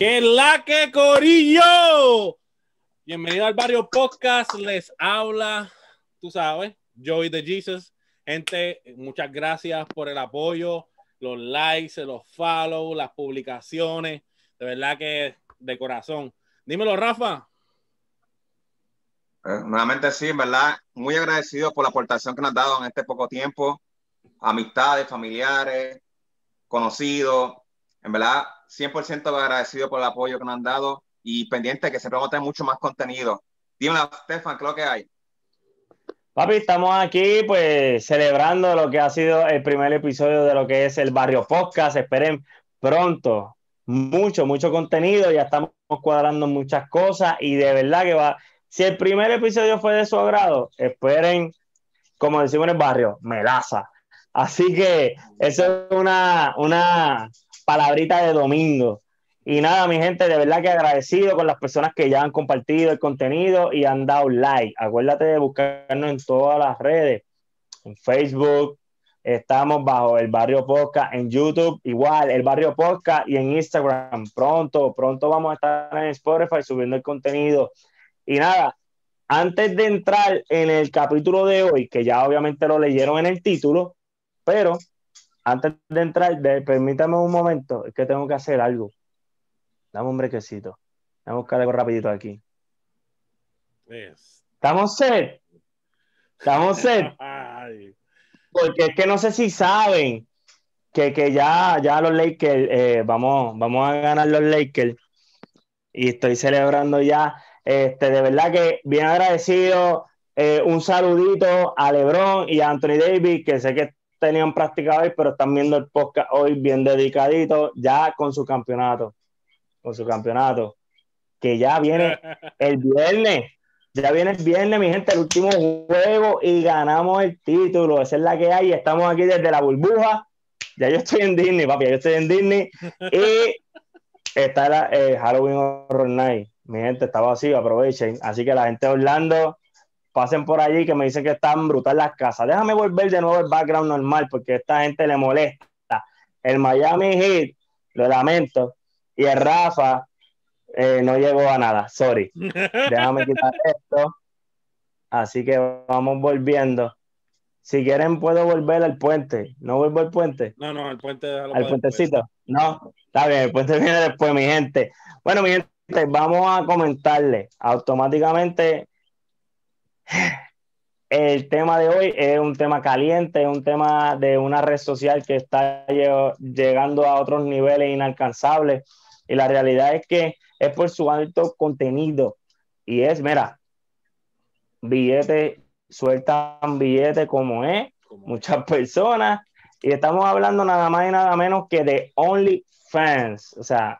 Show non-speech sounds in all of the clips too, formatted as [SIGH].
¡Que la que corillo! Bienvenido al Barrio Podcast. Les habla, tú sabes, Joey de Jesus. Gente, muchas gracias por el apoyo, los likes, los follow, las publicaciones. De verdad que de corazón. Dímelo, Rafa. Eh, nuevamente sí, en verdad, muy agradecido por la aportación que nos has dado en este poco tiempo. Amistades, familiares, conocidos. En verdad, 100% agradecido por el apoyo que nos han dado y pendiente que siempre vamos a tener mucho más contenido. Dímelo, Stefan, ¿qué es lo que hay? Papi, estamos aquí pues celebrando lo que ha sido el primer episodio de lo que es el Barrio Podcast. Esperen pronto mucho, mucho contenido. Ya estamos cuadrando muchas cosas y de verdad que va. Si el primer episodio fue de su agrado, esperen, como decimos en el barrio, melaza. Así que eso es una, una palabrita de domingo. Y nada, mi gente, de verdad que agradecido con las personas que ya han compartido el contenido y han dado like. Acuérdate de buscarnos en todas las redes, en Facebook, estamos bajo el Barrio Podcast, en YouTube igual, el Barrio Podcast y en Instagram. Pronto, pronto vamos a estar en Spotify subiendo el contenido. Y nada, antes de entrar en el capítulo de hoy, que ya obviamente lo leyeron en el título, pero antes de entrar, permítame un momento, es que tengo que hacer algo. Dame un brequecito. Vamos a buscar algo rapidito aquí. ¿Estamos set? ¿Estamos set? [LAUGHS] Porque es que no sé si saben que, ya, ya los Lakers, eh, vamos, vamos a ganar los Lakers. Y estoy celebrando ya. Este, de verdad que bien agradecido. Eh, un saludito a LeBron y a Anthony Davis, que sé que tenían práctica hoy, pero están viendo el podcast hoy bien dedicadito, ya con su campeonato, con su campeonato, que ya viene [LAUGHS] el viernes, ya viene el viernes, mi gente, el último juego y ganamos el título, esa es la que hay, estamos aquí desde la burbuja, ya yo estoy en Disney, papi, yo estoy en Disney y [LAUGHS] está la, eh, Halloween Horror Night, mi gente, está vacío, aprovechen, así que la gente de Orlando pasen por allí que me dicen que están brutal las casas. Déjame volver de nuevo el background normal porque esta gente le molesta. El Miami Heat, lo lamento, y el Rafa eh, no llegó a nada, sorry. [LAUGHS] Déjame quitar esto. Así que vamos volviendo. Si quieren, puedo volver al puente. ¿No vuelvo al puente? No, no, al puente. Al puentecito. No, está bien, el puente [LAUGHS] viene después, mi gente. Bueno, mi gente, vamos a comentarle automáticamente el tema de hoy es un tema caliente, es un tema de una red social que está llegando a otros niveles inalcanzables. Y la realidad es que es por su alto contenido. Y es, mira, billetes, sueltan billetes como es, muchas personas. Y estamos hablando nada más y nada menos que de OnlyFans. O sea,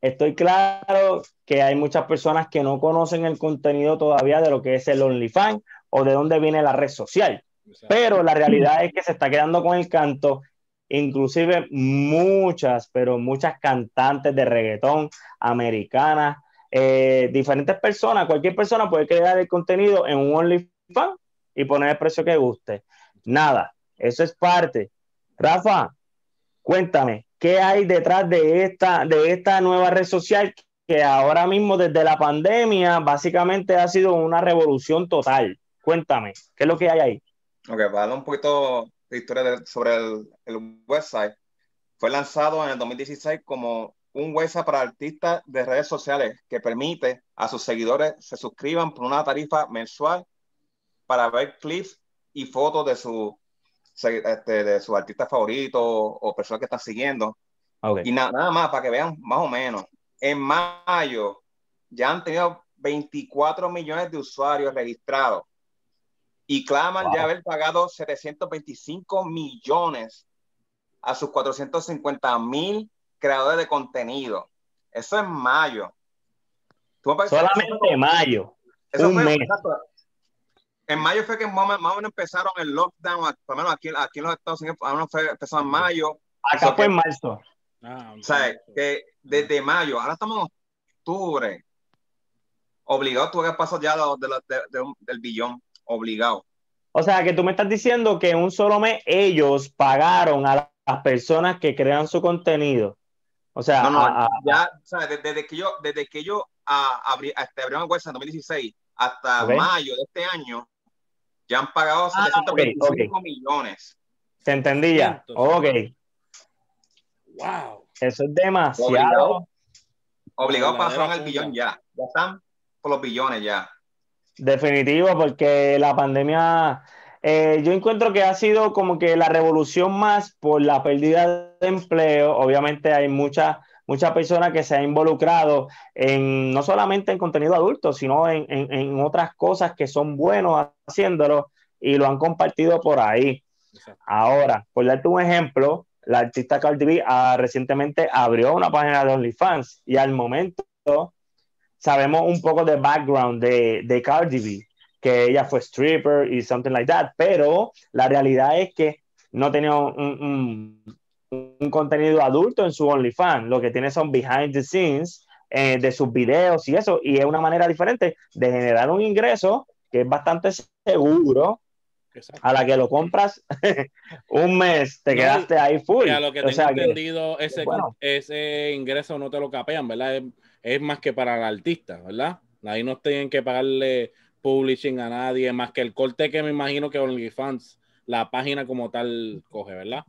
estoy claro que hay muchas personas que no conocen el contenido todavía de lo que es el OnlyFans o de dónde viene la red social. Pero la realidad es que se está quedando con el canto, inclusive muchas, pero muchas cantantes de reggaetón americanas, eh, diferentes personas, cualquier persona puede crear el contenido en un OnlyFans y poner el precio que guste. Nada, eso es parte. Rafa, cuéntame, ¿qué hay detrás de esta, de esta nueva red social que ahora mismo desde la pandemia básicamente ha sido una revolución total. Cuéntame, ¿qué es lo que hay ahí? Ok, para dar un poquito de historia sobre el, el, website, fue lanzado en el 2016 como un website para artistas de redes sociales que permite a sus seguidores se suscriban por una tarifa mensual para ver clips y fotos de su este, de sus artistas favoritos o personas que están siguiendo. Y nada más, para que vean más o menos en mayo ya han tenido 24 millones de usuarios registrados y claman ya haber pagado 725 millones a sus 450 mil creadores de contenido. Eso es mayo. Solamente mayo. Eso fue, En mayo fue que más o menos empezaron el lockdown, por lo menos aquí, aquí en los Estados Unidos, lo menos fue, empezó en mayo. Acá fue en marzo. Ah, o sea, que desde mayo, ahora estamos en octubre. Obligado tú que pasar ya del billón, obligado. O sea, que tú me estás diciendo que en un solo mes ellos pagaron a las personas que crean su contenido O sea, no, no, ya, Desde, que yo, desde que yo abrí, este, abrieron el website en 2016 hasta mayo de este año, ya han pagado 725 ah, millones. Se entendía. Ok. Wow. Eso es demasiado. Obligado, a pasar al billón ya. Ya están por los billones ya. Definitivo, porque la pandemia, eh, yo encuentro que ha sido como que la revolución más por la pérdida de empleo. Obviamente hay muchas muchas personas que se han involucrado en no solamente en contenido adulto, sino en, en, otras cosas que son buenos haciéndolo y lo han compartido por ahí. Ahora, por darte un ejemplo, la artista Cardi B ah, recientemente abrió una página de OnlyFans y al momento sabemos un poco de background de, de Cardi B, que ella fue stripper y something like that, pero la realidad es que no tenía un, un, contenido adulto en su OnlyFans, lo que tiene son behind the scenes eh, de sus videos y eso, y es una manera diferente de generar un ingreso que es bastante seguro a la que lo compras [LAUGHS] un mes, te quedaste ahí full. a lo que tengo entendido, ese, ese ingreso no te lo capean, ¿verdad? Es, más que para el artista, ¿verdad? Ahí no tienen que pagarle publishing a nadie, más que el corte que me imagino que OnlyFans, la página como tal, coge, ¿verdad?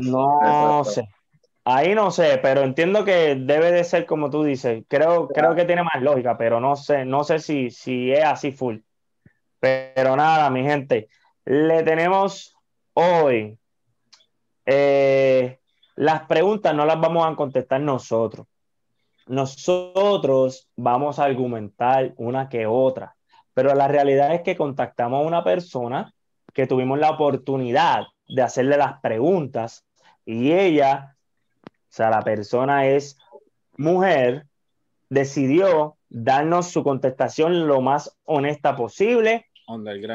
No sé. Ahí no sé, pero entiendo que debe de ser como tú dices. Creo, creo que tiene más lógica, pero no sé, no sé si, si es así full. Pero nada, mi gente, le tenemos hoy. Eh, las preguntas no las vamos a contestar nosotros. Nosotros vamos a argumentar una que otra, pero la realidad es que contactamos a una persona que tuvimos la oportunidad de hacerle las preguntas y ella, o sea, la persona es mujer, decidió darnos su contestación lo más honesta posible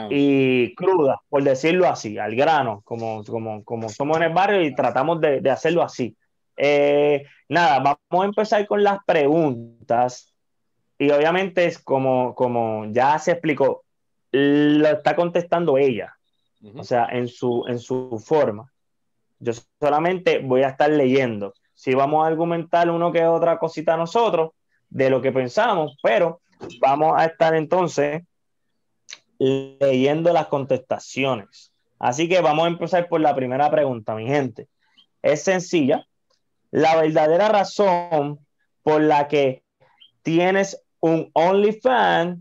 y cruda, por decirlo así, al grano, como, como, como somos en el barrio y tratamos de, de hacerlo así. Eh, nada, vamos a empezar con las preguntas y obviamente es como, como ya se explicó, lo está contestando ella, o sea, en su, en su forma. Yo solamente voy a estar leyendo. Si vamos a argumentar uno que otra cosita nosotros de lo que pensamos, pero vamos a estar entonces leyendo las contestaciones. Así que vamos a empezar por la primera pregunta, mi gente. Es sencilla. La verdadera razón por la que tienes un OnlyFans,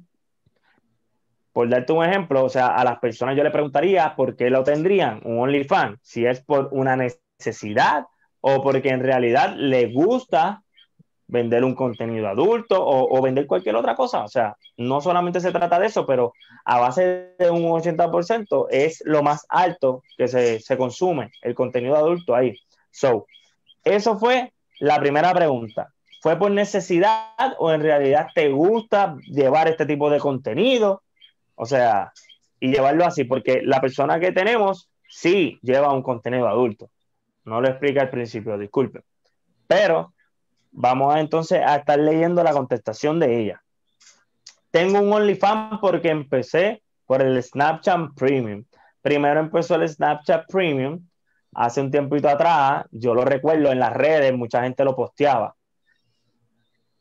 por darte un ejemplo, o sea, a las personas yo le preguntaría por qué lo tendrían, un OnlyFans, si es por una necesidad o porque en realidad le gusta vender un contenido adulto o, vender cualquier otra cosa. O sea, no solamente se trata de eso, pero a base de un 80% es lo más alto que se, se consume, el contenido adulto ahí. So, eso fue la primera pregunta. ¿Fue por necesidad o en realidad te gusta llevar este tipo de contenido? O sea, y llevarlo así, porque la persona que tenemos sí lleva un contenido adulto. No lo explica al principio, disculpe. Pero Vamos a, entonces a estar leyendo la contestación de ella. Tengo un OnlyFans porque empecé por el Snapchat Premium. Primero empezó el Snapchat Premium hace un tiempito atrás. Yo lo recuerdo en las redes, mucha gente lo posteaba.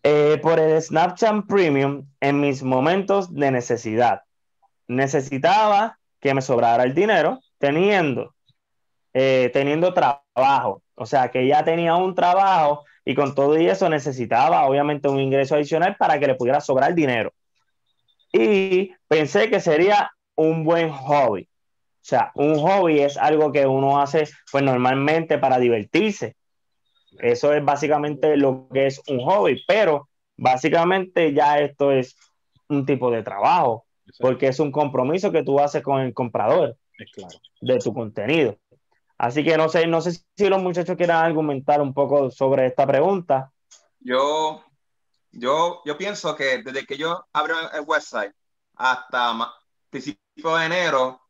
Eh, por el Snapchat Premium en mis momentos de necesidad. Necesitaba que me sobrara el dinero teniendo, eh, teniendo trabajo. O sea, que ya tenía un trabajo y con todo y eso necesitaba obviamente un ingreso adicional para que le pudiera sobrar dinero. Y pensé que sería un buen hobby. O sea, un hobby es algo que uno hace pues normalmente para divertirse. Eso es básicamente lo que es un hobby, pero básicamente ya esto es un tipo de trabajo, porque es un compromiso que tú haces con el comprador de tu contenido. Así que no sé, no sé si los muchachos quieran argumentar un poco sobre esta pregunta. Yo, yo, yo pienso que desde que yo abro el website hasta principio de enero,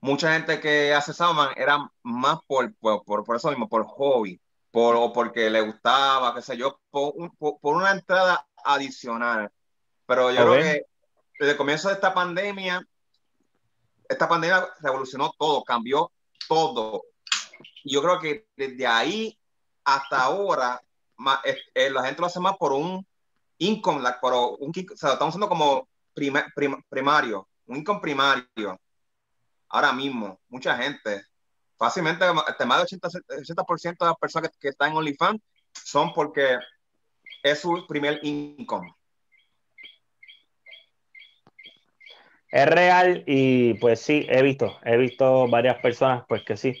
mucha gente que hace Salman era más por, por, por, eso mismo, por hobby, por, o porque le gustaba, qué sé yo, por, por, una entrada adicional. Pero yo creo que desde el comienzo de esta pandemia, esta pandemia revolucionó todo, cambió todo. Yo creo que desde ahí hasta ahora eh, la gente lo hace más por un income, por un, o sea, estamos haciendo como primario, un income primario. Ahora mismo, mucha gente, fácilmente, este, más del 80%, de las personas que, que están en OnlyFans son porque es su primer income. Es real y pues sí, he visto, he visto varias personas pues que sí,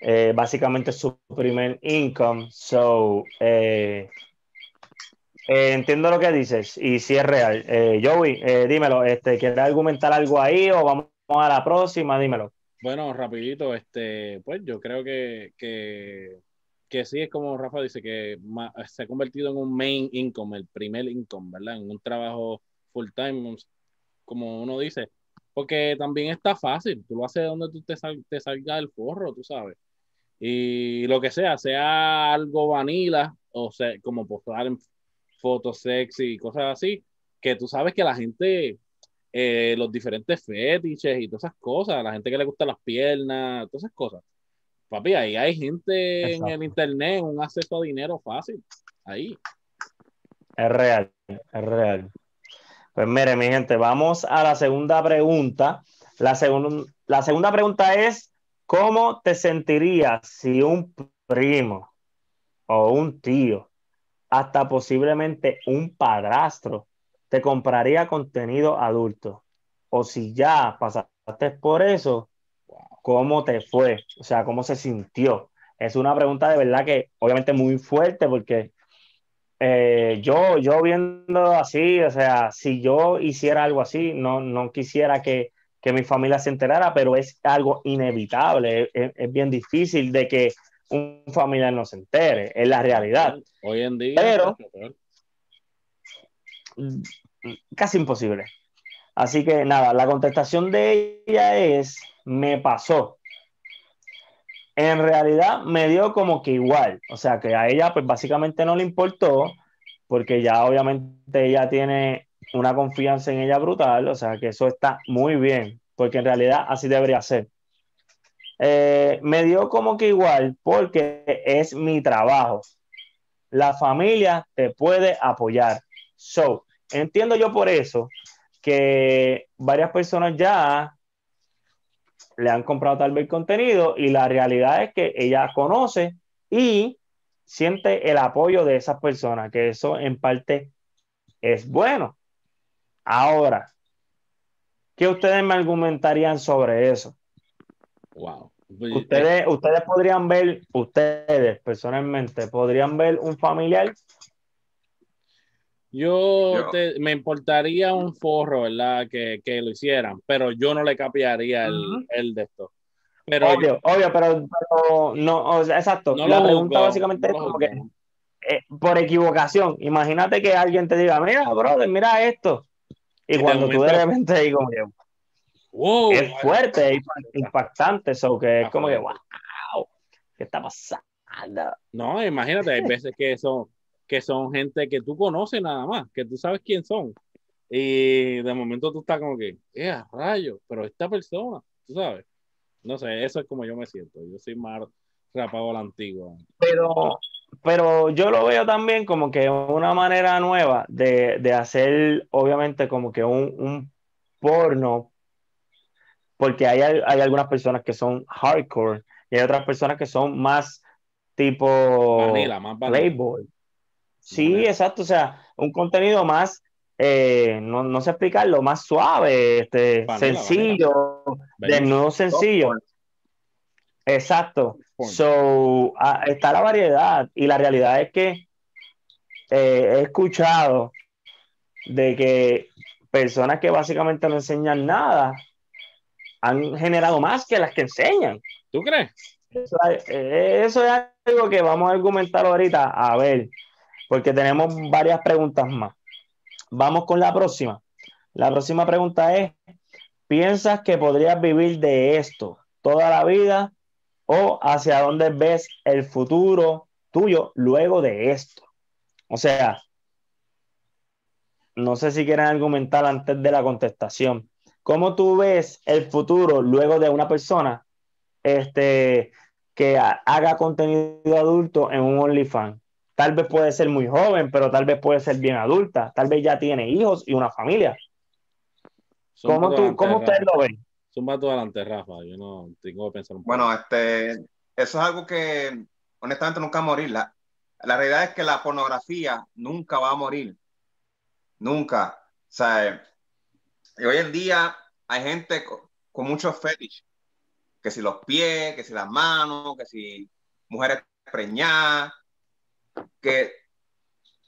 eh, básicamente su primer income, so eh, eh, entiendo lo que dices y sí es real. Joey, dímelo, este, ¿quieres argumentar algo ahí o vamos a la próxima? Dímelo. Bueno, rapidito, este, pues yo creo que, que, que sí es como Rafa dice, que se ha convertido en un main income, el primer income, ¿verdad? En un trabajo full time, como uno dice, porque también está fácil, tú lo haces donde tú te, te salga el forro, tú sabes. Y lo que sea, sea algo vanilla, o sea, como postar en fotos sexy y cosas así, que tú sabes que la gente, eh, los diferentes fetiches y todas esas cosas, la gente que le gusta las piernas, todas esas cosas. Papi, ahí hay gente en el internet, un acceso a dinero fácil, ahí. Es real, es real. Pues mire, mi gente, vamos a la segunda pregunta. La, la segunda pregunta es, ¿cómo te sentirías si un primo o un tío, hasta posiblemente un padrastro, te compraría contenido adulto? O si ya pasaste por eso, ¿cómo te fue? O sea, ¿cómo se sintió? Es una pregunta de verdad que obviamente muy fuerte porque eh, yo, yo viendo así, o sea, si yo hiciera algo así, no, no quisiera que, que mi familia se enterara, pero es algo inevitable, es, bien difícil de que un familiar no se entere, es la realidad. Hoy en día, pero casi imposible. Así que nada, la contestación de ella es, me pasó en realidad me dio como que igual, o sea que a ella pues básicamente no le importó, porque ya obviamente ella tiene una confianza en ella brutal, o sea que eso está muy bien, porque en realidad así debería ser. Eh, me dio como que igual, porque es mi trabajo. La familia te puede apoyar. So, entiendo yo por eso que varias personas ya le han comprado tal vez contenido y la realidad es que ella conoce y siente el apoyo de esas personas, que eso en parte es bueno. Ahora, ¿qué ustedes me argumentarían sobre eso? Wow. Ustedes, ustedes podrían ver, ustedes personalmente, podrían ver un familiar yo, me importaría un forro, ¿verdad? Que, que, lo hicieran, pero yo no le capiaría el, el de esto. Pero obvio, obvio, pero, no, o sea, exacto. la pregunta básicamente es como que eh, por equivocación. Imagínate que alguien te diga, mira, brother, mira esto. Y, cuando tú de repente digo, wow, es fuerte, es impactante, eso que es como que, wow, ¿qué está pasando? No, imagínate, hay veces que eso que son gente que tú conoces nada más, que tú sabes quién son. Y de momento tú estás como que, eh, rayo, pero esta persona, tú sabes. No sé, eso es como yo me siento. Yo soy más rapado a la antigua. Pero, pero yo lo veo también como que una manera nueva de, de hacer, obviamente, como que un, un porno, porque hay, hay, algunas personas que son hardcore y hay otras personas que son más tipo Playboy. Sí, exacto, o sea, un contenido más, eh, no, no, sé explicarlo, más suave, este, sencillo, de nuevo sencillo. Exacto. So, ah, está la variedad y la realidad es que eh, he escuchado de que personas que básicamente no enseñan nada han generado más que las que enseñan. ¿Tú crees? Eso, eh, eso es algo que vamos a argumentar ahorita. A ver, porque tenemos varias preguntas más. Vamos con la próxima. La próxima pregunta es, ¿piensas que podrías vivir de esto toda la vida o hacia dónde ves el futuro tuyo luego de esto? O sea, no sé si quieren argumentar antes de la contestación. ¿Cómo tú ves el futuro luego de una persona este, que haga contenido adulto en un OnlyFans? Tal vez puede ser muy joven, pero tal vez puede ser bien adulta, tal vez ya tiene hijos y una familia. ¿Cómo, tú, ¿cómo ustedes lo ven? Zumba tú adelante, Rafa. Yo no tengo que pensar un poco. Bueno, este, eso es algo que honestamente nunca va a morir. La, la realidad es que la pornografía nunca va a morir. Nunca. O sea, hoy en día hay gente con, con muchos fetiches. Que si los pies, que si las manos, que si mujeres preñadas, que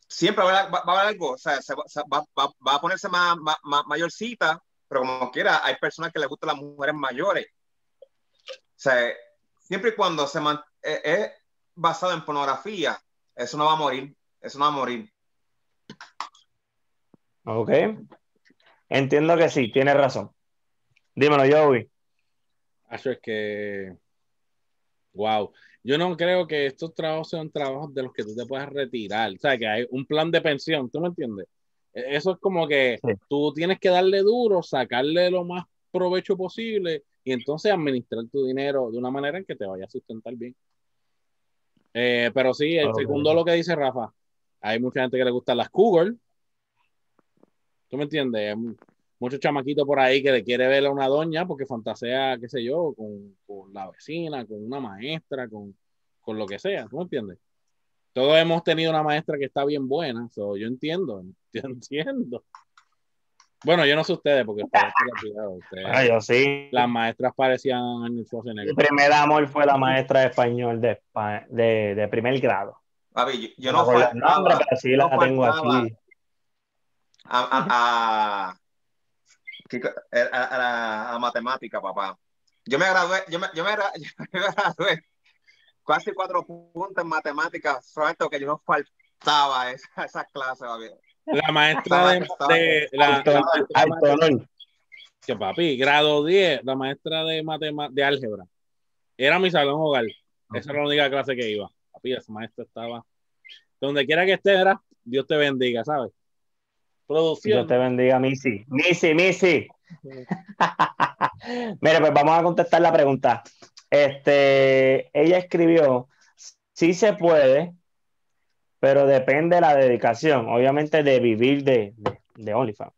siempre va a, haber algo, o sea, va, a ponerse más, mayorcita, pero como quiera, hay personas que les gustan las mujeres mayores. O sea, siempre y cuando se eh, es basado en pornografía, eso no va a morir, eso no va a morir. Ok. Entiendo que sí, tienes razón. Dímelo, Joey. Eso es que. Wow. Yo no creo que estos trabajos sean trabajos de los que tú te puedas retirar. O sea, que hay un plan de pensión, ¿tú me entiendes? E, eso es como que tú tienes que darle duro, sacarle lo más provecho posible y entonces administrar tu dinero de una manera en que te vaya a sustentar bien. Eh, pero sí, el segundo lo que dice Rafa, hay mucha gente que le gustan las Cougar. ¿Tú me entiendes? Muchos chamaquitos por ahí que le quiere ver a una doña porque fantasea, qué sé yo, con, la vecina, con una maestra, con, lo que sea, ¿tú me entiendes? Todos hemos tenido una maestra que está bien buena, yo entiendo, [LAUGHS] yo entiendo. Bueno, yo no sé ustedes, porque ustedes, ah, yo sí. Las maestras parecían Mi primer amor fue la maestra de español de, de, primer grado. yo, no, nombre, pero sí la tengo aquí. a, a, a, matemática, papá. Yo me gradué, yo me, yo me, [LAUGHS] gradué casi cuatro puntos en matemáticas, solamente que yo no faltaba esa, esa clase, La maestra de, de la, que papi, grado 10, la maestra de matemática de álgebra. Era mi salón hogar. Esa era la única clase que iba. Papi, esa maestra estaba donde quiera que esté, era Dios te bendiga, ¿sabes? Producción. Dios te bendiga, Missy. Missy, Missy. [LAUGHS] Mira, pues vamos a contestar la pregunta. Este, ella escribió, sí se puede, pero depende de la dedicación, obviamente de vivir de, de, de OnlyFans.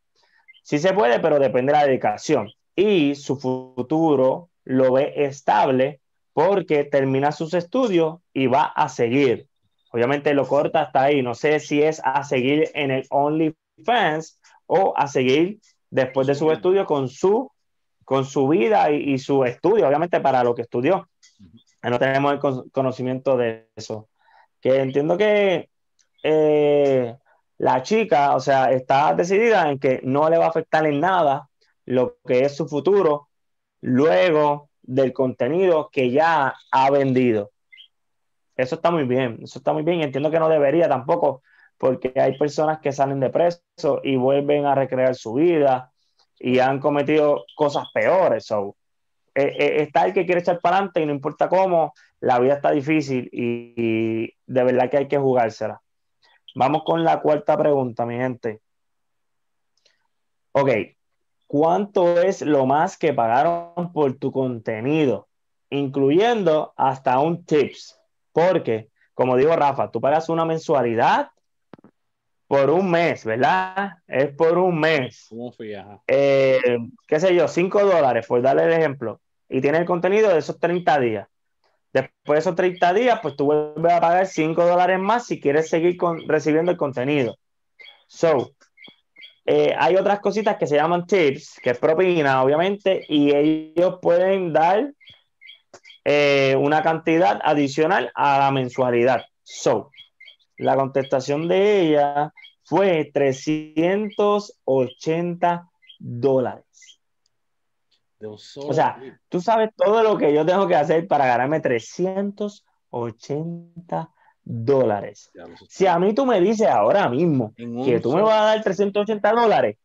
Sí se puede, pero depende de la dedicación. Y su futuro lo ve estable porque termina sus estudios y va a seguir. Obviamente lo corta hasta ahí. No sé si es a seguir en el OnlyFans fans o a seguir después de su estudio con su, con su vida y, su estudio, obviamente para lo que estudió. No tenemos el conocimiento de eso. Que entiendo que eh, la chica, o sea, está decidida en que no le va a afectar en nada lo que es su futuro luego del contenido que ya ha vendido. Eso está muy bien, eso está muy bien. Entiendo que no debería tampoco porque hay personas que salen de preso y vuelven a recrear su vida y han cometido cosas peores. So, eh, eh, está el que quiere echar para adelante y no importa cómo, la vida está difícil y, de verdad que hay que jugársela. Vamos con la cuarta pregunta, mi gente. Ok, ¿cuánto es lo más que pagaron por tu contenido? Incluyendo hasta un tips. Porque, como digo Rafa, tú pagas una mensualidad por un mes, ¿verdad? Es por un mes. ¿Cómo eh, qué sé yo, 5 dólares, por darle el ejemplo. Y tiene el contenido de esos 30 días. Después de esos 30 días, pues tú vuelves a pagar 5 dólares más si quieres seguir recibiendo el contenido. So, eh, hay otras cositas que se llaman tips, que es propina, obviamente, y ellos pueden dar eh, una cantidad adicional a la mensualidad. So, la contestación de ella fue 380 dólares. O sea, tú sabes todo lo que yo tengo que hacer para ganarme 380 dólares. Si a mí tú me dices ahora mismo que tú me vas a dar 380 dólares,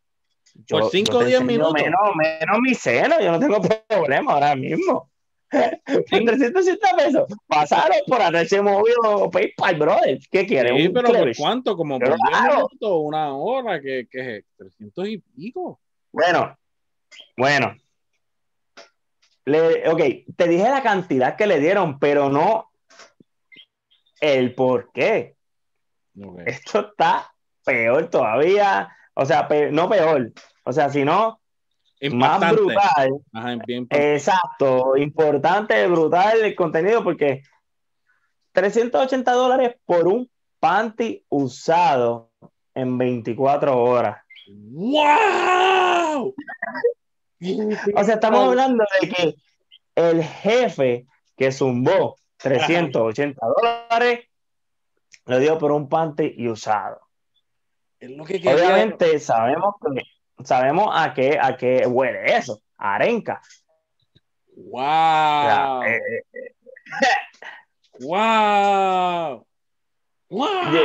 por 5 o 10 minutos. Menos, menos mi cero, yo no tengo [LAUGHS] problema ahora mismo. [LAUGHS] 360 pesos. Pasaron por anoche movido PayPal, brother. ¿Qué quieres? Sí, pero ¿por cuánto? Como por 10 minutos, una hora, que, que es 300 y pico. Bueno, bueno. Le, ok, te dije la cantidad que le dieron, pero no el por qué. Esto está peor todavía. O sea, no peor. O sea, sino más brutal. Exacto, importante, brutal el contenido porque 380 dólares por un panty usado en 24 horas. ¡Wow! o sea, estamos hablando de que el jefe que zumbó 380 dólares lo dio por un panty y usado. Obviamente sabemos sabemos a qué, a qué huele eso, arenca. Wow. wow.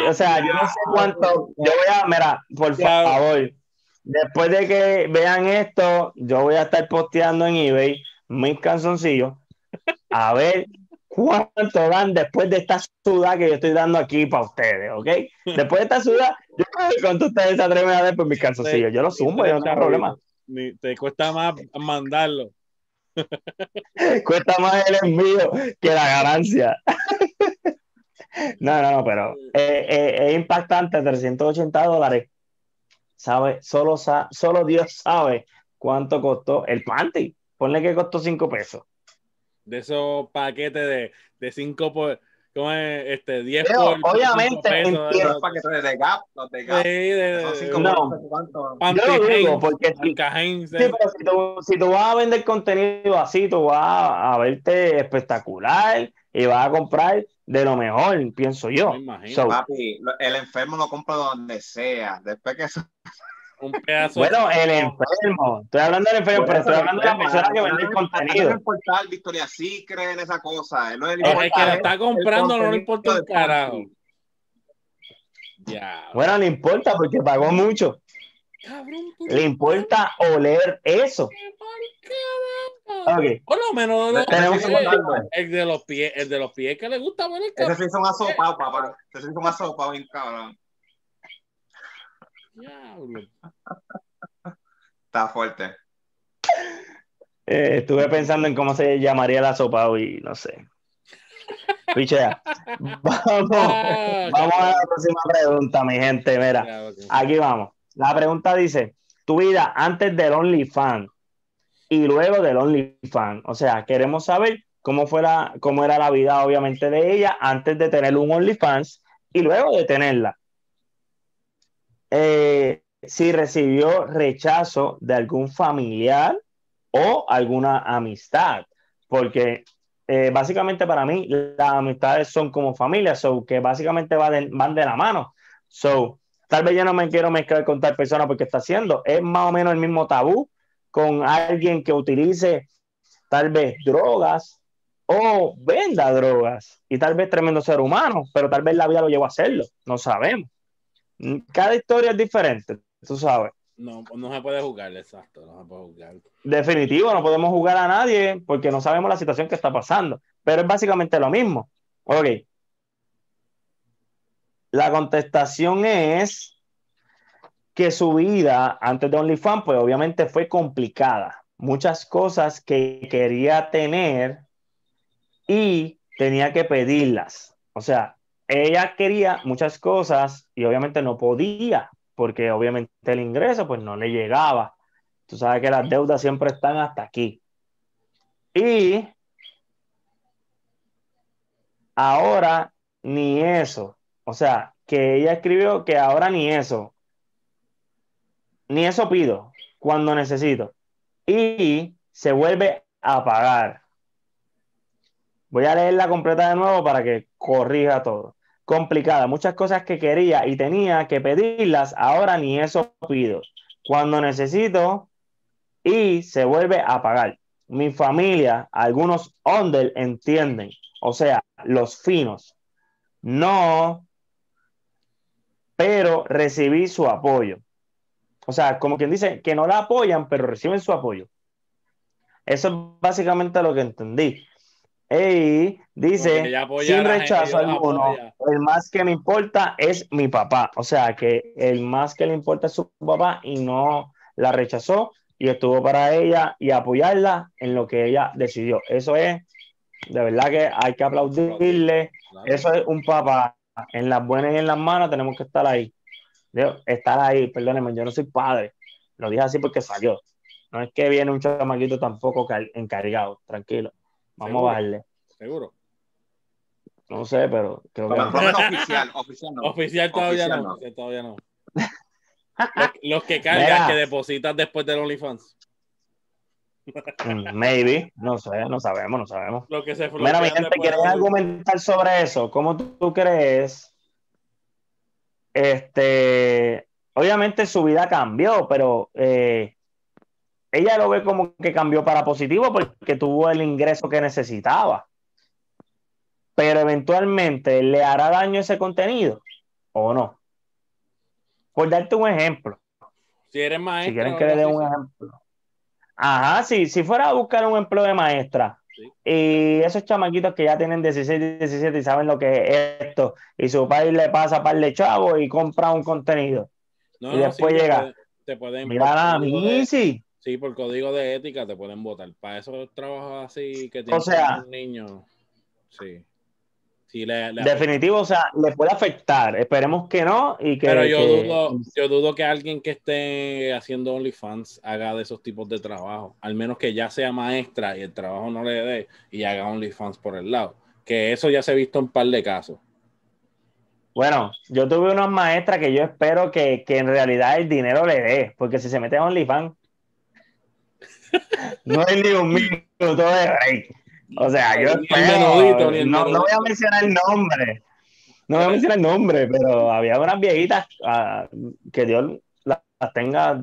O sea, yo no sé cuánto. Yo voy a, mira, por favor, después de que vean esto, yo voy a estar posteando en eBay mis canzoncillos a ver cuánto dan después de esta suda que yo estoy dando aquí para ustedes, ¿ok? Después de esta suda, yo cuánto ustedes se atreven a dar por mis calzoncillos. Yo lo sumo, yo no tengo problema. te cuesta más mandarlo. [LAUGHS] cuesta más el envío que la ganancia. no, no, no, pero es impactante, 380 dólares. ¿Sabe? Solo, solo Dios sabe cuánto costó el panty. Ponle que costó 5 pesos de esos paquetes de, de 5 por. ¿Cómo es? Este, 10 por. Obviamente, pesos, paquetes de Gap, los de Gap. Sí, de, cinco no, yo lo digo porque si, sí, pero si, tú, si tú vas a vender contenido así, tú vas a verte espectacular y vas a comprar de lo mejor, pienso yo. So, Papi, el enfermo lo compra donde sea. Después que eso un pedazo. Bueno, el enfermo. Estoy hablando del enfermo, pero estoy hablando de la persona que vende el contenido. No importa, Victoria sí cree en esa cosa. No es, el que lo está comprando no le importa un carajo. Ya. Bueno, le importa porque pagó mucho. Cabrón, le importa oler eso. Okay. Por lo menos el, el, de los pies, el de los pies que le gusta ver el Ese sí son asopados, papá. Ese sí son asopados, bien cabrón. Está fuerte. Eh, estuve pensando en cómo se llamaría la sopa y no sé. Pichea. Vamos, vamos a la próxima pregunta, mi gente. Mira, aquí vamos. La pregunta dice: Tu vida antes del OnlyFans y luego del OnlyFans. O sea, queremos saber cómo, fuera, cómo era la vida, obviamente, de ella antes de tener un OnlyFans y luego de tenerla. Eh, si recibió rechazo de algún familiar o alguna amistad, porque eh, básicamente para mí las amistades son como familia, so que básicamente van de, la mano. So, tal vez yo no me quiero mezclar con tal persona porque está haciendo, es más o menos el mismo tabú con alguien que utilice tal vez drogas o venda drogas y tal vez tremendo ser humano, pero tal vez la vida lo llevó a hacerlo, no sabemos. Cada historia es diferente, tú sabes. No, no se puede jugar, exacto, no se puede jugar. Definitivo, no podemos jugar a nadie porque no sabemos la situación que está pasando, pero es básicamente lo mismo. Ok. La contestación es que su vida antes de OnlyFans, pues obviamente fue complicada. Muchas cosas que quería tener y tenía que pedirlas. O sea, ella quería muchas cosas y obviamente no podía, porque obviamente el ingreso pues no le llegaba. Tú sabes que las deudas siempre están hasta aquí. Y ahora ni eso. O sea, que ella escribió que ahora ni eso. Ni eso pido cuando necesito. Y se vuelve a pagar. Voy a leerla completa de nuevo para que corrija todo complicada. Muchas cosas que quería y tenía que pedirlas, ahora ni eso pido. Cuando necesito y se vuelve a pagar. Mi familia, algunos under entienden, o sea, los finos. No, pero recibí su apoyo. O sea, como quien dice que no la apoyan, pero reciben su apoyo. Eso es básicamente lo que entendí. Y dice, sin rechazo alguno, el más que me importa es mi papá. O sea, que el más que le importa es su papá y no la rechazó y estuvo para ella y apoyarla en lo que ella decidió. Eso es, de verdad que hay que aplaudirle. Eso es un papá. en las buenas y en las malas tenemos que estar ahí. estar ahí, perdónenme, yo no soy padre. Lo dije así porque salió. No es que viene un chamaquito tampoco encargado, tranquilo. Vamos a bajarle. Seguro. No sé, pero creo que. oficial, oficial no. Oficial todavía no. Todavía no. [LAUGHS] los, que cargan, que depositan después del OnlyFans. Mm, maybe, no sé, no sabemos, no sabemos. Lo que se Mira, mi gente, ¿quieres argumentar sobre eso? ¿Cómo tú, crees? Este, obviamente su vida cambió, pero eh, ella lo ve como que cambió para positivo porque tuvo el ingreso que necesitaba. Pero eventualmente le hará daño ese contenido o no. Por darte un ejemplo. Si eres maestra. Si quieren que le dé un ejemplo. Ajá, sí, si fuera a buscar un empleo de maestra y esos chamaquitos que ya tienen 16, 17 y saben lo que es esto, y su padre le pasa par de chavos y compra un contenido. y después llega. Te pueden, mira a mí, sí. Sí, por código de ética te pueden votar. Para esos trabajos así que tienen o sea, niños. Sí. Definitivo, o sea, le puede afectar. Esperemos que no. Y que, Pero yo, Dudo, yo dudo que alguien que esté haciendo OnlyFans haga de esos tipos de trabajo. Al menos que ya sea maestra y el trabajo no le dé y haga OnlyFans por el lado. Que eso ya se ha visto en un par de casos. Bueno, yo tuve unas maestras que yo espero que, en realidad el dinero le dé, porque si se mete a OnlyFans, no hay ni un minuto de rey. O sea, yo no, no, voy a mencionar el nombre. No voy a mencionar el nombre, pero había unas viejitas uh, que Dios las, tenga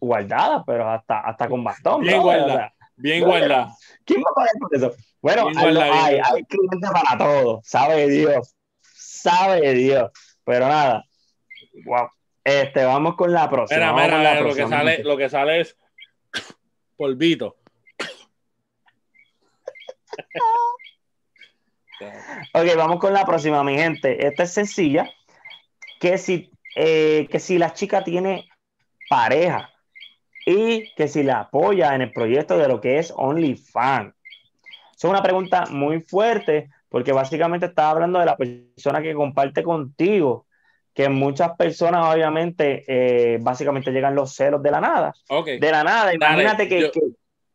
guardadas, pero hasta, hasta con bastón. Bien guardadas. Bien guardadas. ¿Quién va a pagar por eso? Bueno, hay, hay, clientes para todo. Sabe Dios. Sabe Dios. Pero nada. Wow. Este, vamos con la próxima. Mira, mira, lo, que sale, lo que sale es polvito. ok, vamos con la próxima, mi gente. Esta es sencilla. Que si, eh, que si la chica tiene pareja y que si la apoya en el proyecto de lo que es OnlyFans. Es una pregunta muy fuerte porque básicamente está hablando de la persona que comparte contigo, que muchas personas obviamente eh, básicamente llegan los celos de la nada. De la nada, imagínate que,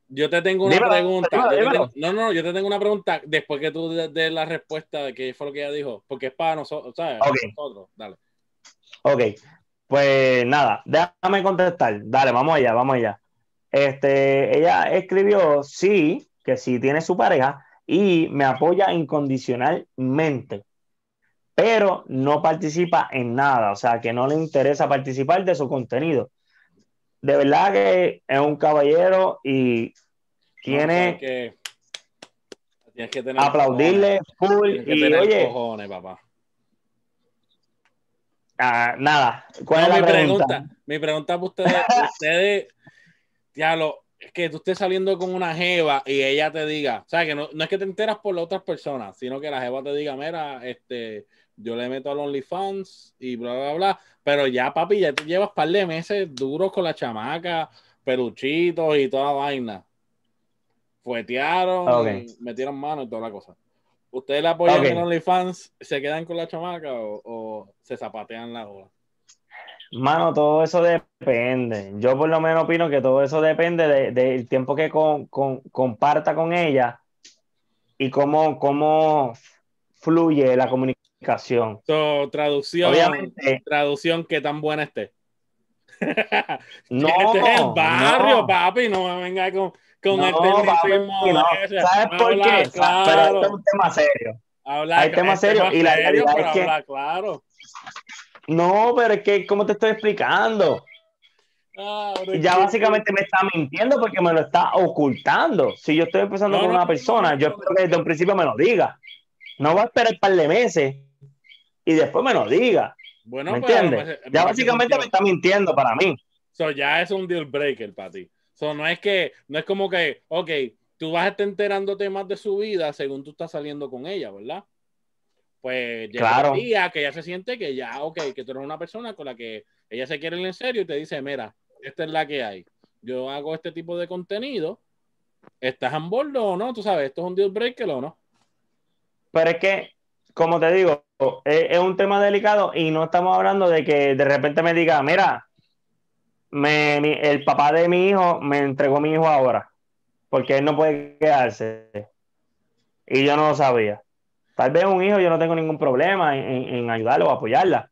yo te tengo una pregunta. no, no, yo te tengo una pregunta después que tú des la respuesta de qué fue lo que ella dijo, porque es para nosotros, ¿sabes? nosotros. Dale. Ok, pues nada, déjame contestar. Dale, vamos allá, vamos allá. Este, ella escribió sí, que sí tiene su pareja y me apoya incondicionalmente, pero no participa en nada, o sea, que no le interesa participar de su contenido. De verdad que es un caballero y tiene que, tienes que tener aplaudirle full y oye cojones, papá. Ah, nada ¿cuál es la mi pregunta? mi pregunta para ustedes [LAUGHS] ustedes lo es que tú estés saliendo con una jeva y ella te diga, o sea, que no, no es que te enteras por las otras personas, sino que la jeva te diga, mira, este, yo le meto al OnlyFans y bla, bla, bla, pero ya, papi, ya te llevas un par de meses duros con la chamaca, peluchitos y toda vaina fuetearon, metieron mano y toda la cosa. ¿Ustedes le apoyan en OnlyFans? ¿Se quedan con la chamaca o, se zapatean la ola? Mano, todo eso depende. Yo por lo menos opino que todo eso depende del tiempo que comparta con ella y cómo, cómo fluye la comunicación. Traducción, Obviamente, traducción que tan buena esté. [LAUGHS] no, este es el barrio, papi, no me venga con con no, el ¿Sabes por qué? Claro. Pero este es un tema serio. Hay temas serios y la realidad es que. Claro. No, pero es que, ¿cómo te estoy explicando? Ah, ya básicamente me está mintiendo porque me lo está ocultando. Si yo estoy empezando con una persona, yo espero que desde un principio me lo diga. No va a esperar un par de meses y después me lo diga. Bueno, ¿Me entiendes? ya básicamente me está mintiendo para mí. So, ya es un deal breaker para ti no es que, no es como que, ok, tú vas a estar enterándote más de su vida según tú estás saliendo con ella, ¿verdad? Pues llega claro. el día que ella se siente que ya, ok, que tú eres una persona con la que ella se quiere en serio y te dice, mira, esta es la que hay. Yo hago este tipo de contenido. ¿Estás en bordo o no? Tú sabes, esto es un deal breaker o no. Pero es que, como te digo, es, un tema delicado y no estamos hablando de que de repente me diga, mira, me, el papá de mi hijo me entregó mi hijo ahora, porque él no puede quedarse. Y yo no lo sabía. Tal vez un hijo yo no tengo ningún problema en, ayudarlo o apoyarla,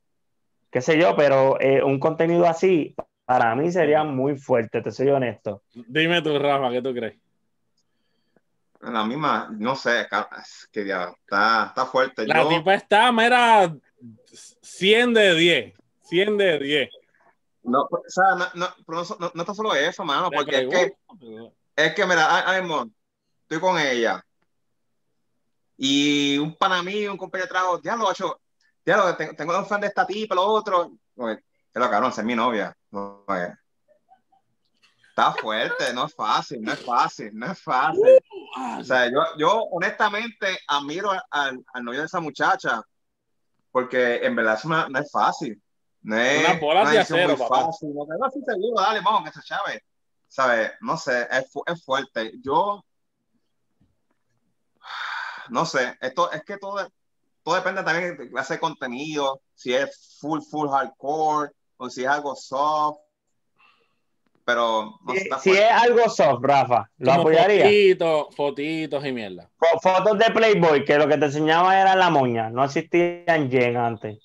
qué sé yo, pero eh, un contenido así para mí sería muy fuerte, te soy honesto. Dime tú, Rafa, ¿qué tú crees? La misma, no sé, que ya está, está fuerte. La tipa está, mira, 100 de 10, 100 de 10. No, o sea, no, no, no, no está solo eso, mano, porque es que, es que, mira, Aymon, estoy con ella, y un pana mío, un compañero de trabajo, ya lo he hecho, ya lo tengo, tengo un fan de esta tipa, lo otro. Es lo cabrón, ser mi novia. está fuerte, no es fácil, no es fácil, no es fácil. O sea, yo, yo honestamente admiro al, al novio de esa muchacha, porque en verdad eso no, es fácil. No es una bola de acero, papá. Fácil, no, seguro, dale, vamos, que se chave. ¿Sabes? No sé, es, es fuerte. Yo no sé, esto es que todo, todo depende también de clase de contenido, si es full, full hardcore o si es algo soft. Pero si, es algo soft, Rafa, lo apoyaría. Fotitos, fotitos y mierda. Fotos de Playboy, que lo que te enseñaba era la moña, no existían Jen antes.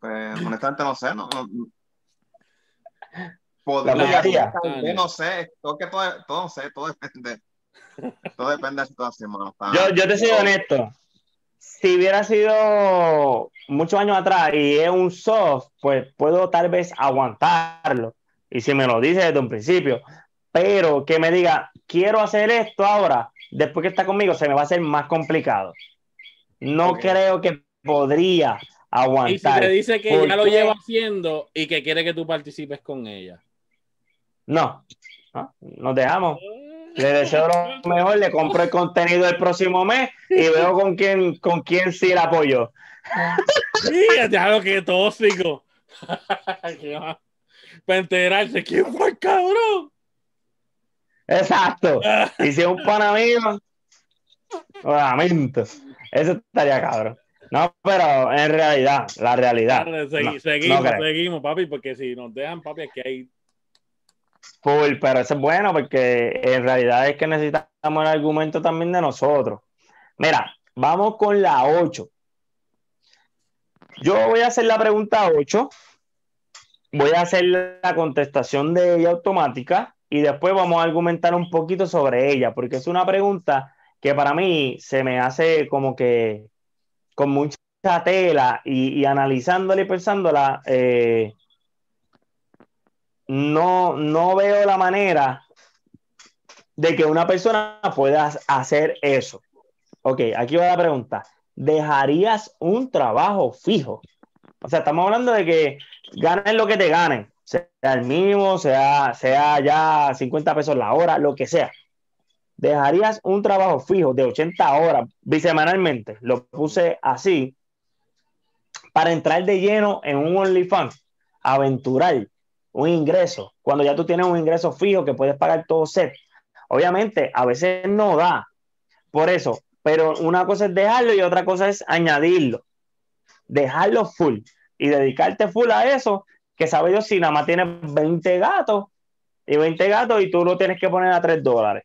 Pues honestamente no sé, no, no podría, no sé, todo, que todo, todo, no sé, todo depende. Todo depende de la situación, Yo, yo te soy honesto. Si hubiera sido muchos años atrás y es un soft, pues puedo tal vez aguantarlo. Y si me lo dice desde un principio, pero que me diga, quiero hacer esto ahora, después que está conmigo, se me va a hacer más complicado. No creo que podría aguantar. Y si te dice que ya lo lleva haciendo y que quiere que tú participes con ella. No, no nos dejamos. Le deseo lo mejor, le compro el contenido el próximo mes y veo con quién, con quién sí el apoyo. [LAUGHS] Sí, ya lo que tóxico. [LAUGHS] Para enterarse quién fue el cabrón. Exacto. [LAUGHS] Y si es un pan amigo, obviamente, eso estaría cabrón. No, pero en realidad, la realidad. seguimos, seguimos, papi, porque si nos dejan, papi, es que hay Full, pero eso es bueno porque en realidad es que necesitamos el argumento también de nosotros. Mira, vamos con la 8. Yo voy a hacer la pregunta 8. Voy a hacer la contestación de ella automática y después vamos a argumentar un poquito sobre ella, porque es una pregunta que para mí se me hace como que con mucha tela y, analizándola y pensándola, eh, no, no veo la manera de que una persona pueda hacer eso. Ok, aquí va la pregunta. ¿Dejarías un trabajo fijo? O sea, estamos hablando de que ganes lo que te ganen, sea el mínimo, sea, sea ya 50 pesos la hora, lo que sea. ¿Dejarías un trabajo fijo de 80 horas bisemanalmente? Lo puse así para entrar de lleno en un OnlyFans, aventurar un ingreso, cuando ya tú tienes un ingreso fijo que puedes pagar todo set. Obviamente, a veces no da. Por eso, pero una cosa es dejarlo y otra cosa es añadirlo. Dejarlo full y dedicarte full a eso, que sabe yo si nada más tienes 20 gatos y 20 gatos y tú lo tienes que poner a 3 dólares.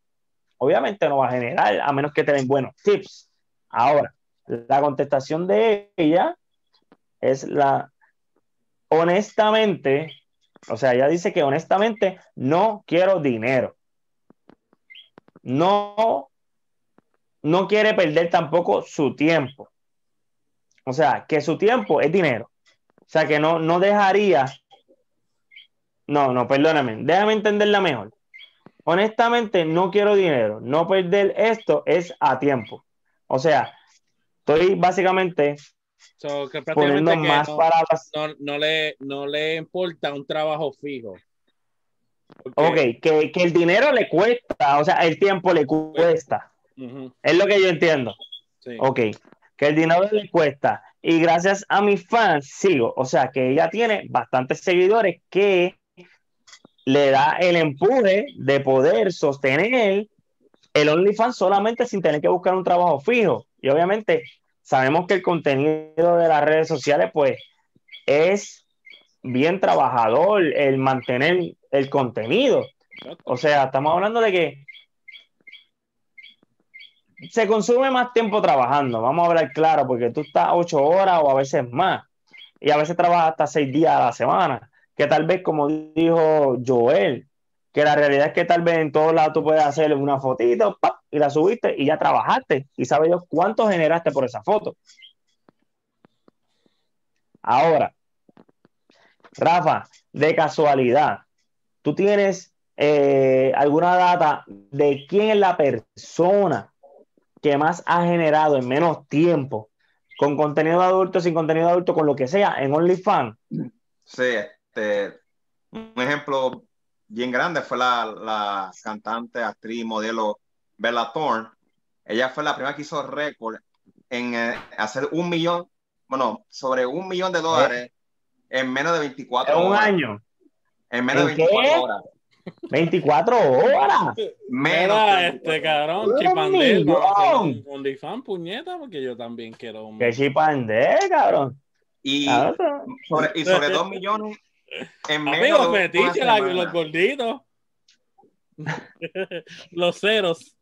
Obviamente no va a generar, a menos que te den buenos tips. Ahora, la contestación de ella es la, honestamente, o sea, ella dice que honestamente no quiero dinero. No, no quiere perder tampoco su tiempo. O sea, que su tiempo es dinero. O sea, que no, no dejaría. No, no, perdóname. Déjame entenderla mejor. Honestamente, no quiero dinero. No perder esto es a tiempo. O sea, estoy básicamente que poniendo más no, no, le, no le importa un trabajo fijo. Ok, que, que, el dinero le cuesta, o sea, el tiempo le cuesta. Es lo que yo entiendo. Ok, que el dinero le cuesta. Y gracias a mis fans sigo. O sea, que ella tiene bastantes seguidores que le da el empuje de poder sostener el OnlyFans solamente sin tener que buscar un trabajo fijo. Y obviamente sabemos que el contenido de las redes sociales, pues, es bien trabajador el mantener el contenido. O sea, estamos hablando de que se consume más tiempo trabajando, vamos a hablar claro, porque tú estás ocho horas o a veces más, y a veces trabajas hasta seis días a la semana, que tal vez, como dijo Joel, que la realidad es que tal vez en todos lados tú puedes hacer una fotito y la subiste y ya trabajaste y sabes yo cuánto generaste por esa foto. Ahora, Rafa, de casualidad, tú tienes eh, alguna data de quién es la persona que más ha generado en menos tiempo con contenido adulto, sin contenido adulto, con lo que sea, en OnlyFans? Sí, este, un ejemplo bien grande fue la, cantante, actriz, modelo Bella Thorne. Ella fue la primera que hizo récord en eh, hacer un millón, bueno, sobre un millón de dólares en menos de 24 horas. ¿En un año? En menos de 24 horas. 24 horas. Menos este cabrón, Chipandel. Un OnlyFans, puñeta, porque yo también quiero un. Que Chipandel, cabrón. Y sobre, y sobre 2 [LAUGHS] millones en menos Amigos, metiche, la, los gorditos. [LAUGHS] los ceros.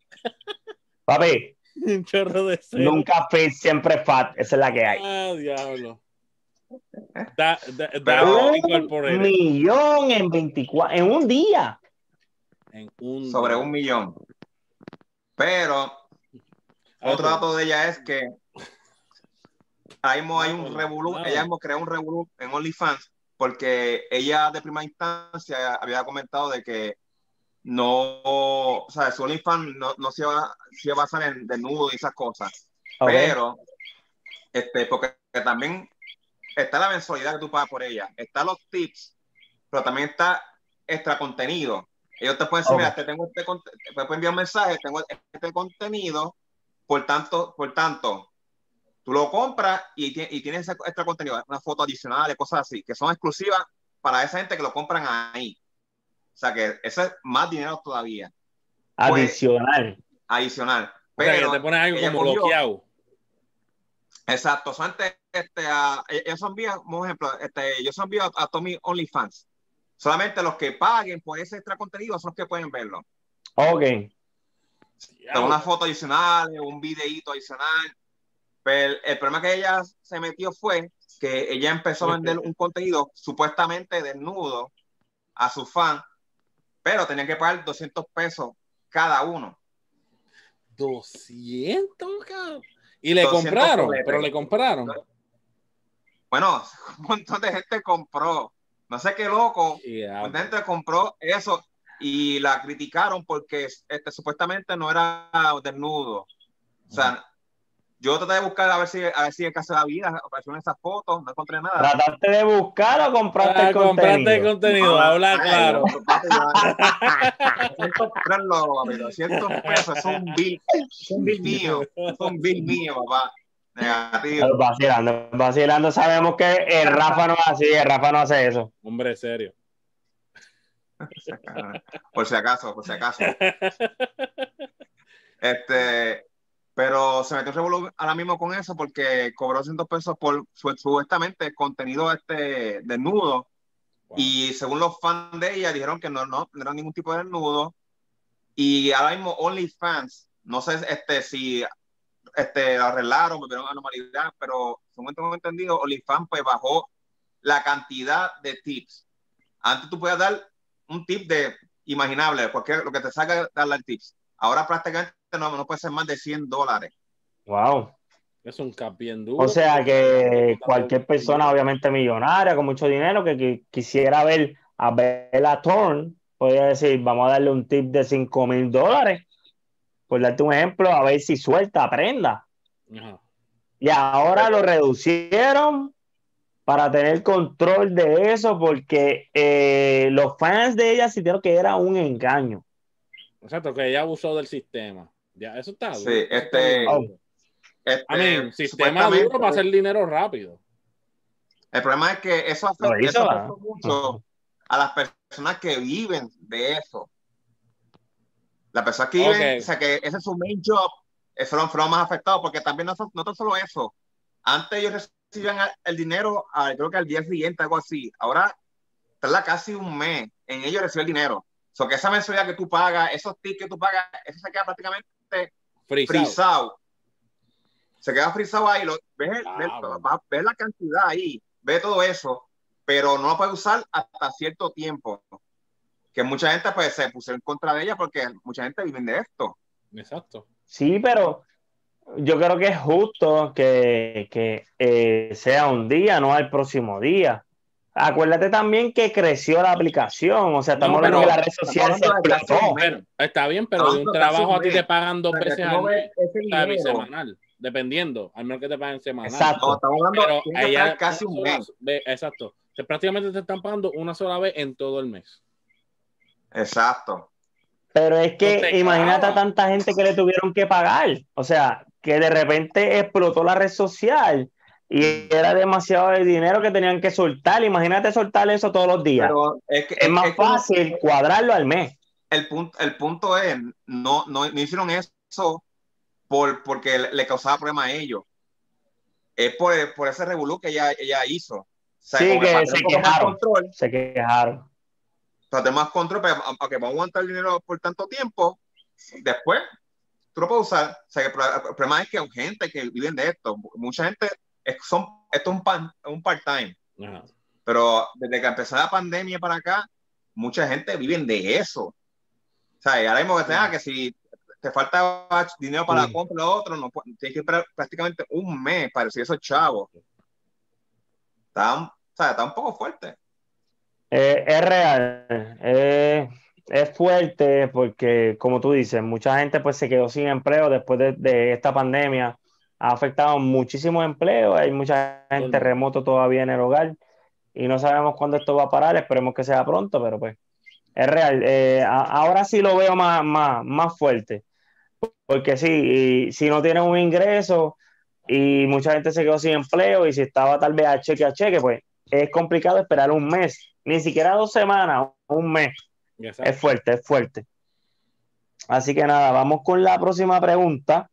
Papi. [LAUGHS] Un chorro de ceros. Nunca fit, siempre fat. Esa es la que hay. Ah, diablo. Da, da, un millón en 24, en un día. En un Sobre un millón. Pero otro dato de ella es que ahí hay un revolú, ella hemos creado un revolú en OnlyFans porque ella de primera instancia había comentado de que no, o sea, su OnlyFans no, no se, va, se va a en desnudo y esas cosas. Pero, este, porque también está la mensualidad que tú pagas por ella, está los tips, pero también está extra contenido. Ellos te pueden decir, mira, te tengo este te pueden enviar un mensaje, tengo este contenido, por tanto, por tanto, tú lo compras y, y tienes extra contenido, una foto adicional, cosas así, que son exclusivas para esa gente que lo compran ahí. O sea que eso es más dinero todavía. Pues, adicional. adicional. Pero te pones algo como bloqueado. Exacto. antes, este, a, ellos envían, por ejemplo, este, yo envío a, a Tommy OnlyFans. Solamente los que paguen por ese extra contenido son los que pueden verlo. Ok. Una foto adicional, un videíto adicional. Pero el problema que ella se metió fue que ella empezó a vender un contenido supuestamente desnudo a sus fans, pero tenían que pagar 200 pesos cada uno. 200, cabrón. Y le compraron, pero le compraron. Bueno, [LAUGHS] un montón de gente compró. No sé qué loco. Un gente compró eso y la criticaron porque este, supuestamente no era desnudo. O sea, yo traté de buscar a ver si, a ver si el caso de la vida apareció en esas fotos, no encontré nada. ¿Trataste de buscar o compraste el contenido? Compraste el contenido, habla claro. 200 [LAUGHS] pesos, es un bill, es un bill mío, es un bill mío, papá. Negativo. Vacilando, vacilando, sabemos que el Rafa no hace así, el Rafa no hace eso. Hombre, serio. Por si acaso, por si acaso. [LAUGHS] Este, pero se metió revolú ahora mismo con eso porque cobró 100 pesos por supuestamente contenido este desnudo. Y según los fans de ella, dijeron que no, no, no era ningún tipo de desnudo. Y ahora mismo OnlyFans, no sé este, si este, arreglaron, me vieron anormalidad, pero según tengo entendido, OnlyFans pues bajó la cantidad de tips. Antes tú podías dar un tip de imaginable, cualquier, lo que te salga darle el tips. Ahora prácticamente no, no puede ser más de 100 dólares. Wow. Es un cap bien duro. O sea que cualquier persona, obviamente millonaria, con mucho dinero, que, quisiera ver a Bella Thorne, podría decir, vamos a darle un tip de 5 mil dólares, por darte un ejemplo, a ver si suelta, aprenda. Y ahora lo reducieron para tener control de eso, porque eh, los fans de ella sintieron que era un engaño. Exacto, que ella abusó del sistema. Ya, eso está. Sí, este. este a mí, sistema duro para hacer dinero rápido. El problema es que eso afecta, mucho a las personas que viven de eso. Las personas que viven, o sea, que ese es su main job, fueron, fueron más afectados porque también no, no tan solo eso. Antes ellos recibían el dinero, creo que al día siguiente, algo así. Ahora tarda casi un mes en ellos recibir el dinero. O sea, que esa mensualidad que tú pagas, esos tickets que tú pagas, eso se queda prácticamente frisado. Se queda frisado ahí. Lo, ves, ah, ves, la cantidad ahí, ve todo eso, pero no lo puedes usar hasta cierto tiempo. Que mucha gente pues, se puso en contra de ella porque mucha gente vive de esto. Exacto. Sí, pero yo creo que es justo que, que eh, sea un día, no al próximo día. Acuérdate también que creció la aplicación, o sea, estamos hablando de la red social se está bien, pero de un trabajo a ti te pagan dos veces al mes, semanal, dependiendo, al menos que te paguen semanal. Exacto. estamos hablando pero casi un mes. exacto. prácticamente te están pagando una sola vez en todo el mes. Exacto. Pero es que imagínate a tanta gente que le tuvieron que pagar. O sea, que de repente explotó la red social y era demasiado de dinero que tenían que soltar. Imagínate soltar eso todos los días. es, más fácil cuadrarlo al mes. El punto, el punto es, no, no, hicieron eso por, porque le, causaba problema a ellos. Es por, por ese revolú que ella, ella hizo. sí, que se quejaron, se quejaron. Sea, tenemos más control, pero aunque vamos a aguantar el dinero por tanto tiempo, después tú lo puedes usar. O sea, el problema es que hay gente que vive de esto. Mucha gente, es, son, esto es un, pan, un part-time. Pero desde que empezó la pandemia para acá, mucha gente vive de eso. O sea, ahora mismo que sea que si te falta dinero para la compra o otro, no, tienes que esperar prácticamente un mes para decir esos chavos. Está, o sea, está un poco fuerte. Eh, es real. Eh, es fuerte porque, como tú dices, mucha gente pues se quedó sin empleo después de, esta pandemia. Ha afectado muchísimos empleos, hay mucha gente remoto todavía en el hogar y no sabemos cuándo esto va a parar, esperemos que sea pronto, pero pues es real. Eh, ahora sí lo veo más, más, más fuerte, porque sí, si no tienes un ingreso y mucha gente se quedó sin empleo y si estaba tal vez a cheque a cheque, pues es complicado esperar un mes, ni siquiera dos semanas, un mes es fuerte, es fuerte. Así que nada, vamos con la próxima pregunta.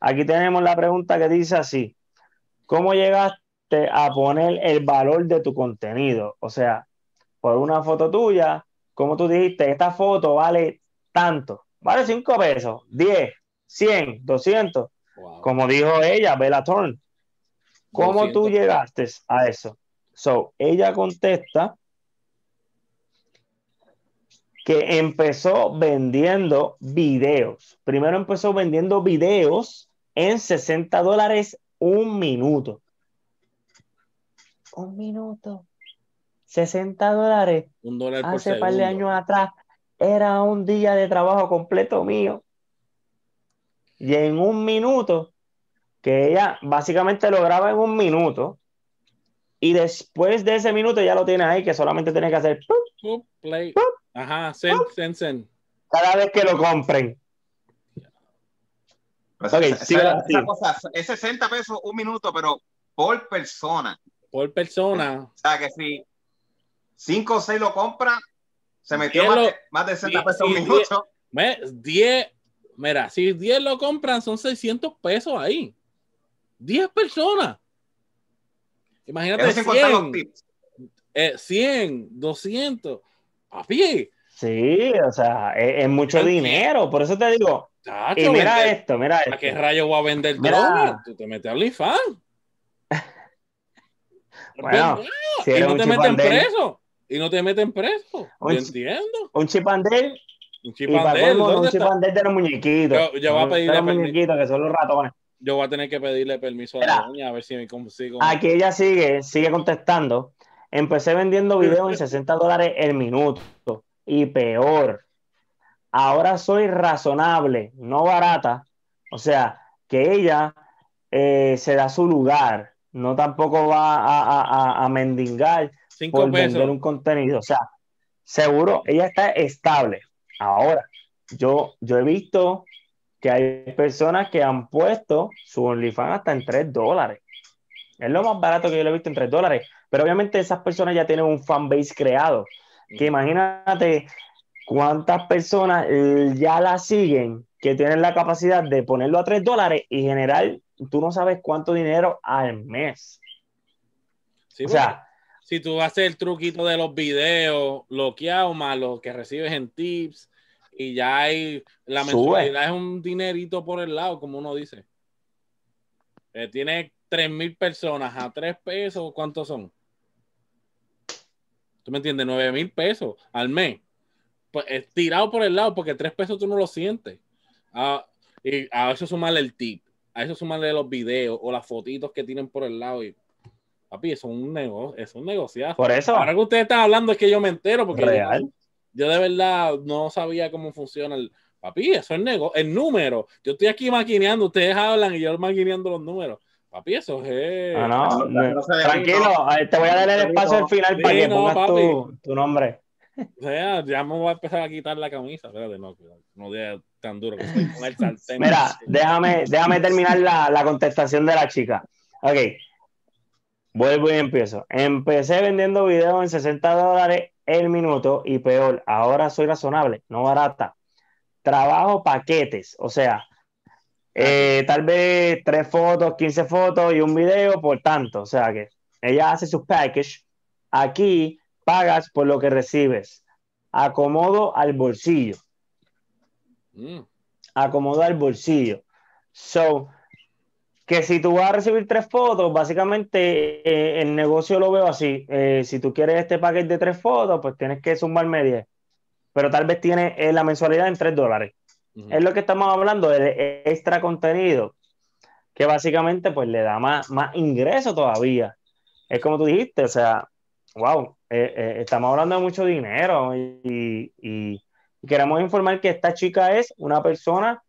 Aquí tenemos la pregunta que dice así: ¿Cómo llegaste a poner el valor de tu contenido? O sea, por una foto tuya, como tú dijiste, esta foto vale tanto, vale 5 pesos, 10, 100, 200, como dijo ella, Bella Thorne. ¿Cómo tú llegaste a eso? So, ella contesta que empezó vendiendo videos. Primero empezó vendiendo videos en 60 dólares un minuto. Un minuto. 60 dólares. Un dólar por Hace un par de años atrás era un día de trabajo completo mío. Y en un minuto, que ella básicamente lo graba en un minuto, y después de ese minuto ya lo tiene ahí, que solamente tiene que hacer play. Ajá, sen, sen, Cada vez que lo compren. Pues esa, cosa, es 60 pesos un minuto, pero por persona. Por persona. O sea que si 5 o 6 lo compran, se metió más, de, 60 pesos un minuto. 10, mira, si 10 lo compran, son 600 pesos ahí. 10 personas. Imagínate 100, eh, 100, 200. Papi. Sí, o sea, es, mucho dinero, por eso te digo. Y mira esto, mira esto. ¿A qué rayo voy a vender droga? Tú te metes a OnlyFans. [LAUGHS] bueno, y no te meten preso. Y no te meten preso. Un, entiendo. Un chipandel. Un chipandel. Un chipandel de los muñequitos. Yo, yo voy a pedirle los muñequitos, que son los ratones. Yo voy a tener que pedirle permiso a la doña a ver si me consigo. Aquí ella sigue, sigue contestando. Empecé vendiendo videos en 60 dólares el minuto y peor. Ahora soy razonable, no barata. O sea, que ella eh, se da su lugar, no tampoco va a, a, mendigar por vender un contenido. O sea, seguro, ella está estable. Ahora, yo, yo he visto que hay personas que han puesto su OnlyFans hasta en 3 dólares. Es lo más barato que yo lo he visto en 3 dólares. Pero obviamente esas personas ya tienen un fanbase creado. Que imagínate cuántas personas eh, ya la siguen que tienen la capacidad de ponerlo a 3 dólares y generar, tú no sabes cuánto dinero al mes. o sea, si tú haces el truquito de los videos bloqueados más lo que recibes en tips y ya hay la mensualidad es un dinerito por el lado, como uno dice. Eh, tiene 3 mil personas a 3 pesos, ¿cuántos son? ¿Tú me entiendes? 9 mil pesos al mes. Pues, tirado por el lado, porque 3 pesos tú no lo sientes. Ah, y a eso sumarle el tip, a eso sumarle los videos o las fotitos que tienen por el lado. Y, papi, eso es un negocio, es un negociazo. Por eso. Ahora que ustedes están hablando es que yo me entero, porque Yo, de verdad no sabía cómo funciona el. Papi, eso es negocio, el número. Yo estoy aquí maquineando, ustedes hablan y yo maquineando los números. Papi, eso es. Ah, no, no, tranquilo, te voy a dar el espacio al final para que pongas tu, tu, nombre. O sea, ya me voy a empezar a quitar la camisa. Espérate, no, no diga tan duro que estoy con el [LAUGHS] sartén. Mira, déjame, déjame terminar la, la contestación de la chica. Ok. Vuelvo y empiezo. Empecé vendiendo videos en 60 dólares el minuto y peor, ahora soy razonable, no barata. Trabajo paquetes, o sea, eh, tal vez tres fotos, 15 fotos y un video por tanto. O sea que ella hace sus packages. Aquí pagas por lo que recibes. Acomodo al bolsillo. Mm. Acomodo al bolsillo. So, que si tú vas a recibir tres fotos, básicamente eh, el negocio lo veo así. Eh, si tú quieres este paquete de tres fotos, pues tienes que sumarme 10. Pero tal vez tiene la mensualidad en tres dólares. Es lo que estamos hablando de extra contenido, que básicamente pues le da más, más ingreso todavía. Es como tú dijiste, o sea, wow, eh, eh, estamos hablando de mucho dinero y, queremos informar que esta chica es una persona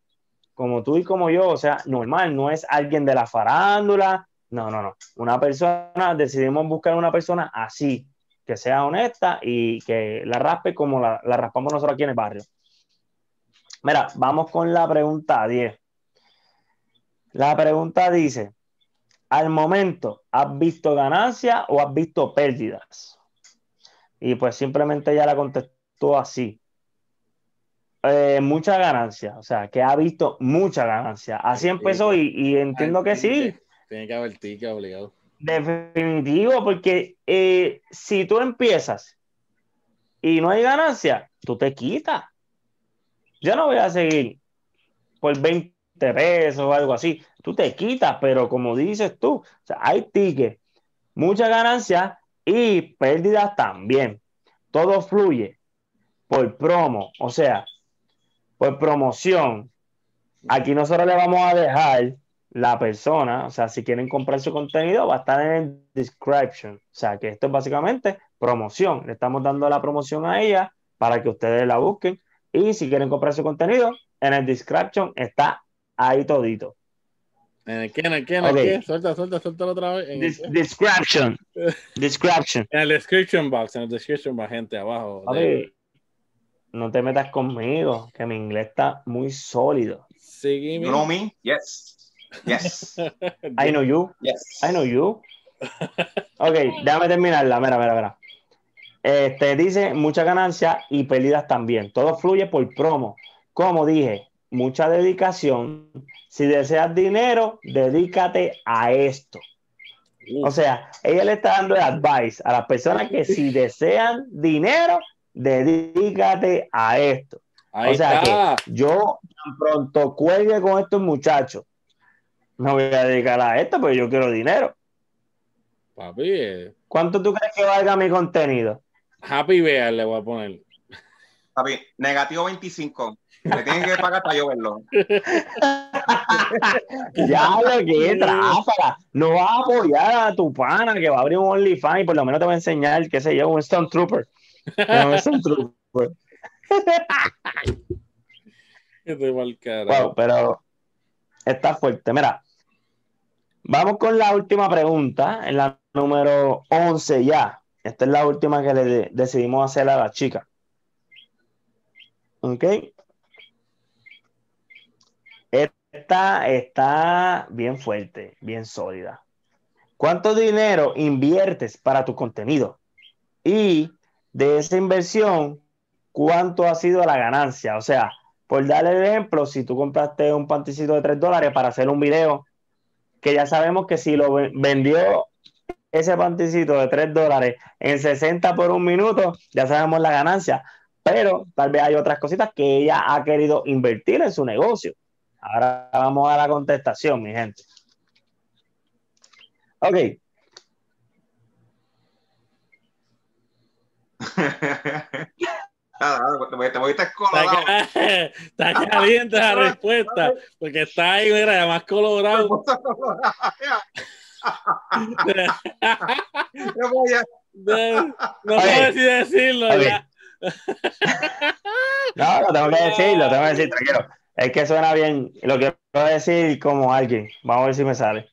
como tú y como yo, o sea, normal, no es alguien de la farándula, no, no, no, una persona, decidimos buscar una persona así, que sea honesta y que la raspe como la raspamos nosotros aquí en el barrio. Mira, vamos con la pregunta 10. La pregunta dice, al momento, ¿has visto ganancias o has visto pérdidas? Y pues simplemente ella la contestó así. Eh, mucha ganancia, o sea, que ha visto mucha ganancia. Así empezó y, entiendo que sí. Tiene que haber ticket obligado. Definitivo, porque eh, si tú empiezas y no hay ganancia, tú te quitas yo no voy a seguir por 20 pesos o algo así. Tú te quitas, pero como dices tú, hay tickets, mucha ganancia y pérdidas también. Todo fluye por promo, o sea, por promoción. Aquí nosotros le vamos a dejar la persona, o sea, si quieren comprar su contenido, va a estar en el description. O sea, que esto es básicamente promoción. Le estamos dando la promoción a ella para que ustedes la busquen y si quieren comprar su contenido, en el description está ahí todito. ¿En el qué? ¿En el qué? ¿En el qué? Suelta, suelta, suelta otra vez. description. [LAUGHS] description. En el description box, en el description box, gente, abajo. no te metas conmigo, que mi inglés está muy sólido. Sí, you know me? Yes. Yes. [LAUGHS] I know you. Yes. I know you. Ok, déjame terminarla. Mira, mira, mira. Este, dice mucha ganancia y pérdidas también. Todo fluye por promo. Como dije, mucha dedicación. Si deseas dinero, dedícate a esto. O sea, ella le está dando el advice a las personas que si desean dinero, dedícate a esto. o sea que yo tan pronto cuelgue con estos muchachos, me voy a dedicar a esto, porque yo quiero dinero. Papi. Eh. ¿Cuánto tú crees que valga mi contenido? Happy Bear le voy a poner. Papi, negativo 25. Le tienen que pagar para yo verlo. [LAUGHS] ya lo que tráfala. No vas a apoyar a tu pana que va a abrir un OnlyFans y por lo menos te va a enseñar, qué sé yo, un Stone Trooper. un [LAUGHS] Stone Trooper. Estoy mal. Wow, pero está fuerte. Mira, vamos con la última pregunta, en la número 11 ya. Esta es la última que le decidimos hacer a la chica. ¿Ok? Esta está bien fuerte, bien sólida. ¿Cuánto dinero inviertes para tu contenido? Y de esa inversión, ¿cuánto ha sido la ganancia? O sea, por darle el ejemplo, si tú compraste un panticito de 3 dólares para hacer un video, que ya sabemos que si lo vendió ese panticito de 3 dólares en 60 por un minuto, ya sabemos la ganancia. Pero tal vez hay otras cositas que ella ha querido invertir en su negocio. Ahora vamos a la contestación, mi gente. Ok. [LAUGHS] te voy [LAUGHS] Está, caliente la respuesta, porque está ahí, mira, más colorado. [LAUGHS] no, puedo decirlo. No, lo tengo que decir, lo tengo que decir, tranquilo. Es que suena bien. Lo quiero decir como alguien. Vamos a ver si me sale.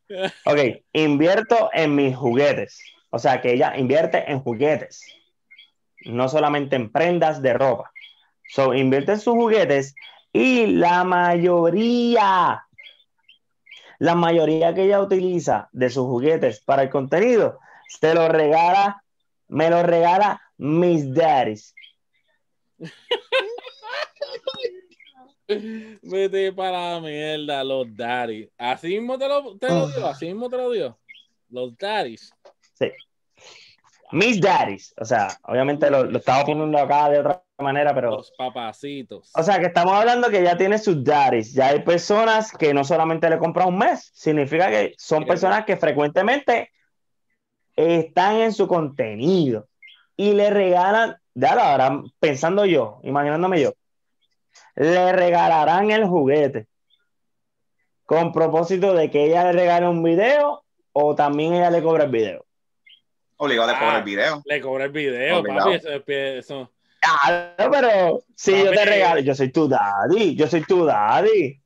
Ok, invierto en mis juguetes. O sea, que ella invierte en juguetes. No solamente en prendas de ropa. So, invierte en sus juguetes y la mayoría, la mayoría que ella utiliza de sus juguetes para el contenido, se lo regala, me lo regala mis daddies. [LAUGHS] [LAUGHS] Vete para la mierda, los daddies. Así mismo te lo, te lo dio, así mismo te lo dio. Los daddies. Sí. Mis daddies. O sea, obviamente lo, lo estaba poniendo acá de otra manera, pero. Los papacitos. O sea, que estamos hablando que ya tiene sus daddies. Ya hay personas que no solamente le compran un mes, significa que son personas que frecuentemente están en su contenido y le regalan, ya ahora pensando yo, imaginándome yo, le regalarán el juguete con propósito de que ella le regale un video o también ella le cobra el video. Obligado le cobra el ah, video. Le cobra el video, papi, eso, eso. Claro, pero si yo te regalo, yo soy tu daddy, yo soy tu daddy.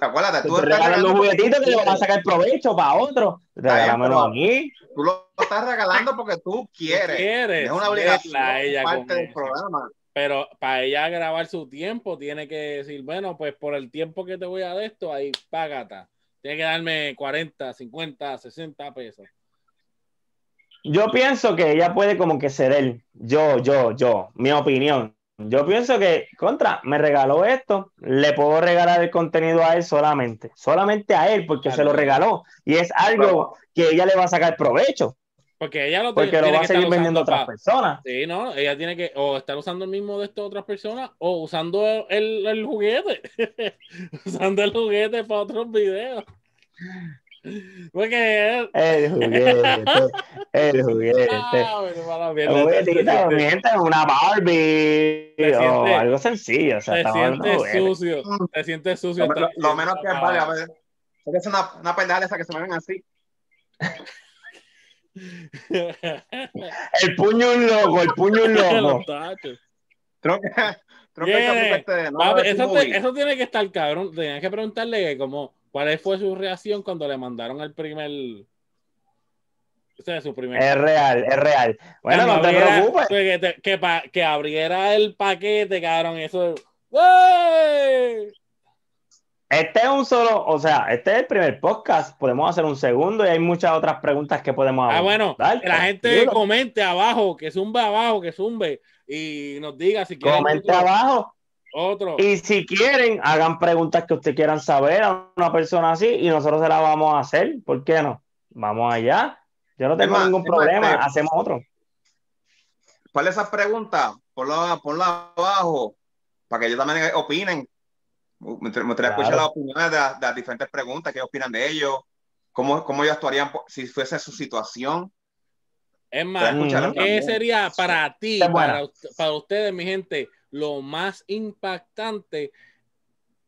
Acuérdate, tú, tú te regalas los juguetitos que le van a sacar provecho para otro. Regálamelo a mí. Tú lo estás regalando porque tú quieres. quieres es una obligación ella parte del programa. Pero para ella grabar su tiempo, tiene que decir, bueno, pues por el tiempo que te voy a dar esto, ahí págata. Tiene que darme 40, 50, 60 pesos. Yo pienso que ella puede como que ser él. Yo, yo, yo, mi opinión. Yo pienso que, contra, me regaló esto, le puedo regalar el contenido a él solamente, solamente a él, porque se lo regaló. Y es algo que ella le va a sacar provecho. Porque ella lo, porque lo va a seguir vendiendo a otras personas. Sí, no, ella tiene que o estar usando el mismo de estas otras personas o usando el, el juguete. [LAUGHS] usando el juguete para otros videos. Porque el juguete, el juguete. Ah, una Barbie o algo sencillo. O sea, te sientes sucio, te sientes sucio. Lo, menos que vale, a ver. Es una, una pendeja esa que se me ven así. El puño un loco, el puño un [LAUGHS] loco. creo que, creo que este, no, eso, eso, tiene que estar cabrón. Tenías que preguntarle como ¿Cuál fue su reacción cuando le mandaron el primer... O sea, su primer... Es real, es real. Bueno, no te preocupes. Que, que, que, abriera el paquete, cabrón, eso... Este es un solo, o sea, este es el primer podcast. Podemos hacer un segundo y hay muchas otras preguntas que podemos hacer. Ah, bueno, que la gente comente abajo, que zumbe abajo, que zumbe y nos diga si quieren. Comente abajo otro. Y si quieren, hagan preguntas que ustedes quieran saber a una persona así y nosotros se las vamos a hacer. ¿Por qué no? Vamos allá. Yo no tengo ningún problema. Este, Hacemos otro. ¿Cuál es esa pregunta? Ponla, ponla abajo para que ellos también opinen. Me gustaría escuchar las opiniones de, las diferentes preguntas, qué opinan de ellos, cómo, cómo ellos actuarían si fuese su situación. Es más, ¿qué sería para ti, para, para ustedes, mi gente, lo más impactante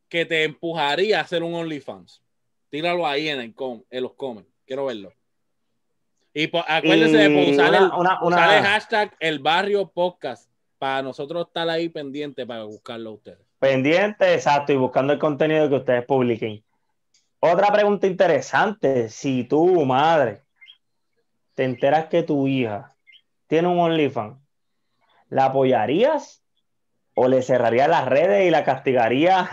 que te empujaría a hacer un OnlyFans? Tíralo ahí en, el com, en los comments. Quiero verlo. Y acuérdense de usar, el, hashtag el barrio podcast para nosotros estar ahí pendiente para buscarlo a ustedes. Pendiente, exacto, y buscando el contenido que ustedes publiquen. Otra pregunta interesante, si tú, madre, te enteras que tu hija tiene un OnlyFans, ¿la apoyarías o le cerraría las redes y la castigaría.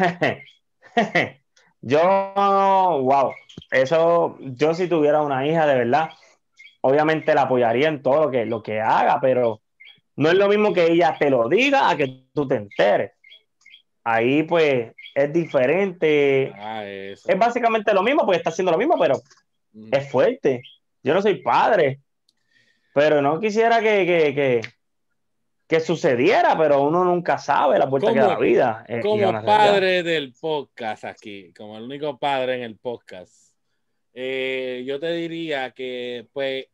[LAUGHS] yo, wow, eso, yo si tuviera una hija de verdad, obviamente la apoyaría en todo lo que, lo que haga, pero no es lo mismo que ella te lo diga a que tú te enteres. Ahí pues es diferente. Ah, es básicamente lo mismo, porque está haciendo lo mismo, pero es fuerte. Yo no soy padre, pero no quisiera que, que, sucediera, pero uno nunca sabe la vuelta que da la vida. Eh, como padre del podcast aquí, como el único padre en el podcast, eh, yo te diría que pues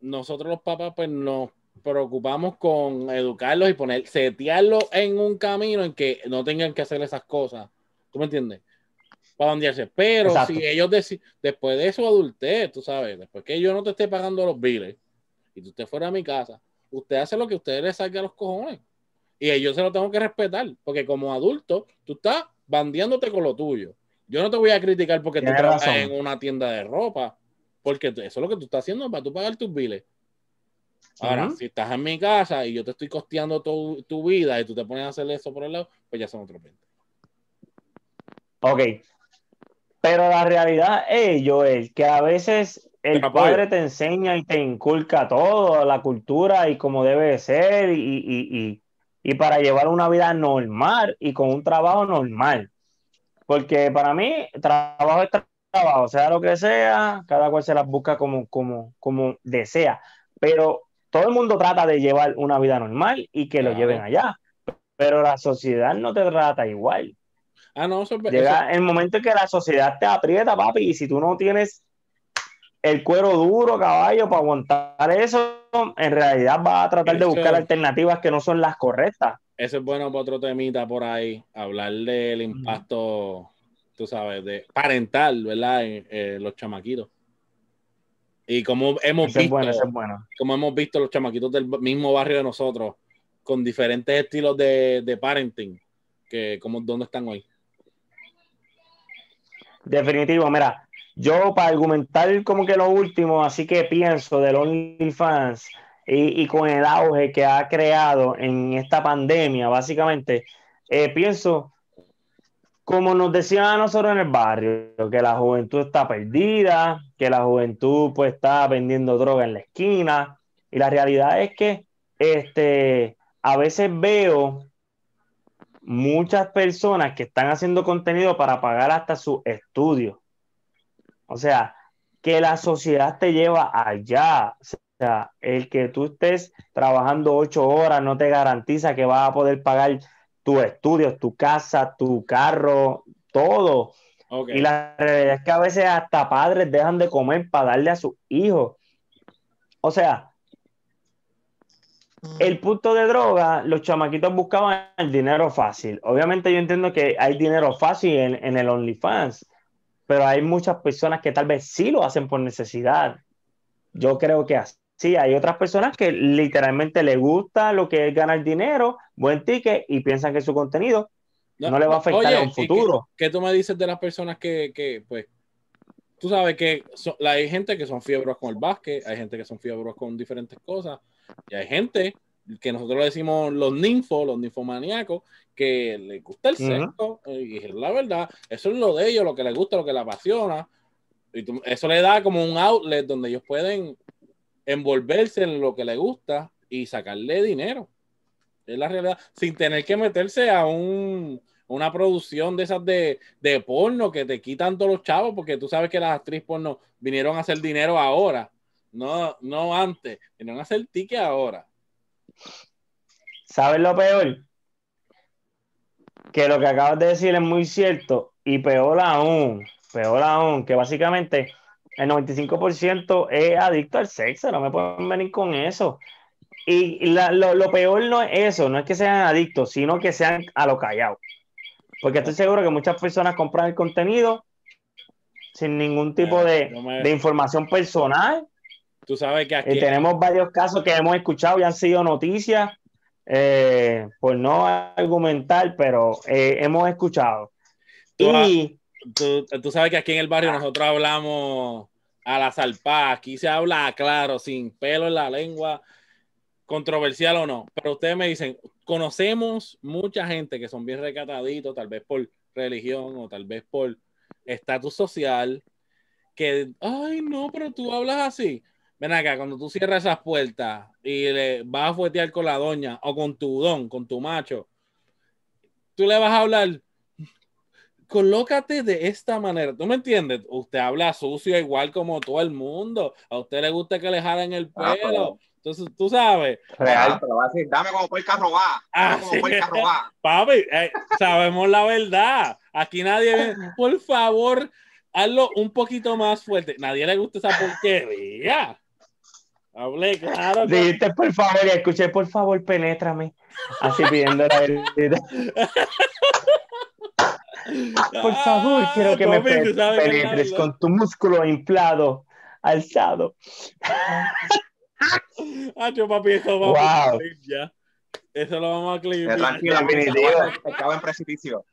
nosotros los papás pues nos preocupamos con educarlos y poner, setearlos en un camino en que no tengan que hacer esas cosas. ¿Tú me entiendes? Para dondearse. Pero si ellos después de eso adultez, tú sabes, después que yo no te esté pagando los biles, y tú estés fuera de mi casa, usted hace lo que usted le salga a los cojones. Y yo se lo tengo que respetar, porque como adulto, tú estás bandeándote con lo tuyo. Yo no te voy a criticar porque tú trabajas en una tienda de ropa, porque eso es lo que tú estás haciendo para tú pagar tus biles. Ahora, si estás en mi casa y yo te estoy costeando tu, tu, vida y tú te pones a hacer eso por el lado, pues ya son otros 20. Ok. Pero la realidad es, Joel, que a veces el padre te enseña y te inculca todo, la cultura y cómo debe ser y, para llevar una vida normal y con un trabajo normal. Porque para mí, trabajo es trabajo, sea lo que sea, cada cual se las busca como, como, como desea. Pero todo el mundo trata de llevar una vida normal y que lo lleven allá. Pero la sociedad no te trata igual. Ah, no, Llega el momento en que la sociedad te aprieta, papi, y si tú no tienes el cuero duro, caballo, para aguantar eso, en realidad va a tratar de buscar alternativas que no son las correctas. Eso es bueno para otro temita por ahí, hablar del impacto, tú sabes, de parental, ¿verdad? En, los chamaquitos. Y como hemos visto, como hemos visto los chamaquitos del mismo barrio de nosotros, con diferentes estilos de, de parenting, que como dónde están hoy. Definitivo, mira, yo para argumentar como que lo último, así que pienso del OnlyFans y, y con el auge que ha creado en esta pandemia, básicamente, eh, pienso, como nos decían a nosotros en el barrio, que la juventud está perdida, que la juventud pues está vendiendo droga en la esquina, y la realidad es que este, a veces veo muchas personas que están haciendo contenido para pagar hasta sus estudios o sea, que la sociedad te lleva allá. O sea, el que tú estés trabajando ocho horas no te garantiza que vas a poder pagar tus estudios, tu casa, tu carro, todo. Y la realidad es que a veces hasta padres dejan de comer para darle a sus hijos. O sea, el punto de droga, los chamaquitos buscaban el dinero fácil. Obviamente yo entiendo que hay dinero fácil en, en el OnlyFans, pero hay muchas personas que tal vez sí lo hacen por necesidad. Yo creo que sí, hay otras personas que literalmente les gusta lo que es ganar dinero, buen ticket y piensan que su contenido no, le va a afectar en un futuro. ¿qué, tú me dices de las personas que, que pues, tú sabes que hay gente que son fiebros con el básquet, hay gente que son fiebros con diferentes cosas, y hay gente que nosotros le decimos los ninfos, los ninfomaníacos, que les gusta el sexo, y es la verdad, eso es lo de ellos, lo que les gusta, lo que les apasiona, y eso le da como un outlet donde ellos pueden envolverse en lo que les gusta y sacarle dinero. Es la realidad, sin tener que meterse a un, una producción de esas de, de porno que te quitan todos los chavos, porque tú sabes que las actrices porno vinieron a hacer dinero ahora, no, no antes, vinieron a hacer ticket ahora. ¿Sabes lo peor? Que lo que acabas de decir es muy cierto y peor aún, peor aún, que básicamente el 95% es adicto al sexo, no me pueden venir con eso. Y lo, peor no es eso, no es que sean adictos, sino que sean a lo callado. Porque estoy seguro que muchas personas compran el contenido sin ningún tipo de, de información personal Tú sabes que aquí. Y tenemos varios casos que hemos escuchado y han sido noticias, eh, por no argumentar, pero eh, hemos escuchado. Tú, y. Tú, sabes que aquí en el barrio nosotros hablamos a la salpa, aquí se habla claro, sin pelo en la lengua, controversial o no. Pero ustedes me dicen, conocemos mucha gente que son bien recataditos, tal vez por religión o tal vez por estatus social, que, ay, no, pero tú hablas así. Ven acá, cuando tú cierras esas puertas y le vas a fuetear con la doña o con tu don, con tu macho, tú le vas a hablar, colócate de esta manera. ¿Tú me entiendes? Usted habla sucio igual como todo el mundo. A usted le gusta que le jalen el Ah, pelo. Entonces, tú sabes. Real, pero va a decir, dame como puerca robada. Ah, Dame como sí. puerca robada. [LAUGHS] Papi, eh, sabemos la verdad. Aquí nadie, ve- [LAUGHS] por favor, hazlo un poquito más fuerte. Nadie le gusta esa porquería. Hablé claro. Dijiste por favor y escuché por favor, penétrame. Así pidiendo la verdad. [LAUGHS] Por favor, Ah, quiero que me papi, penetres con tu músculo inflado, alzado. Ah, yo, papi, eso vamos Wow. a clip ya. Eso lo vamos a. Tranquila, Definitivo. estaba en precipicio.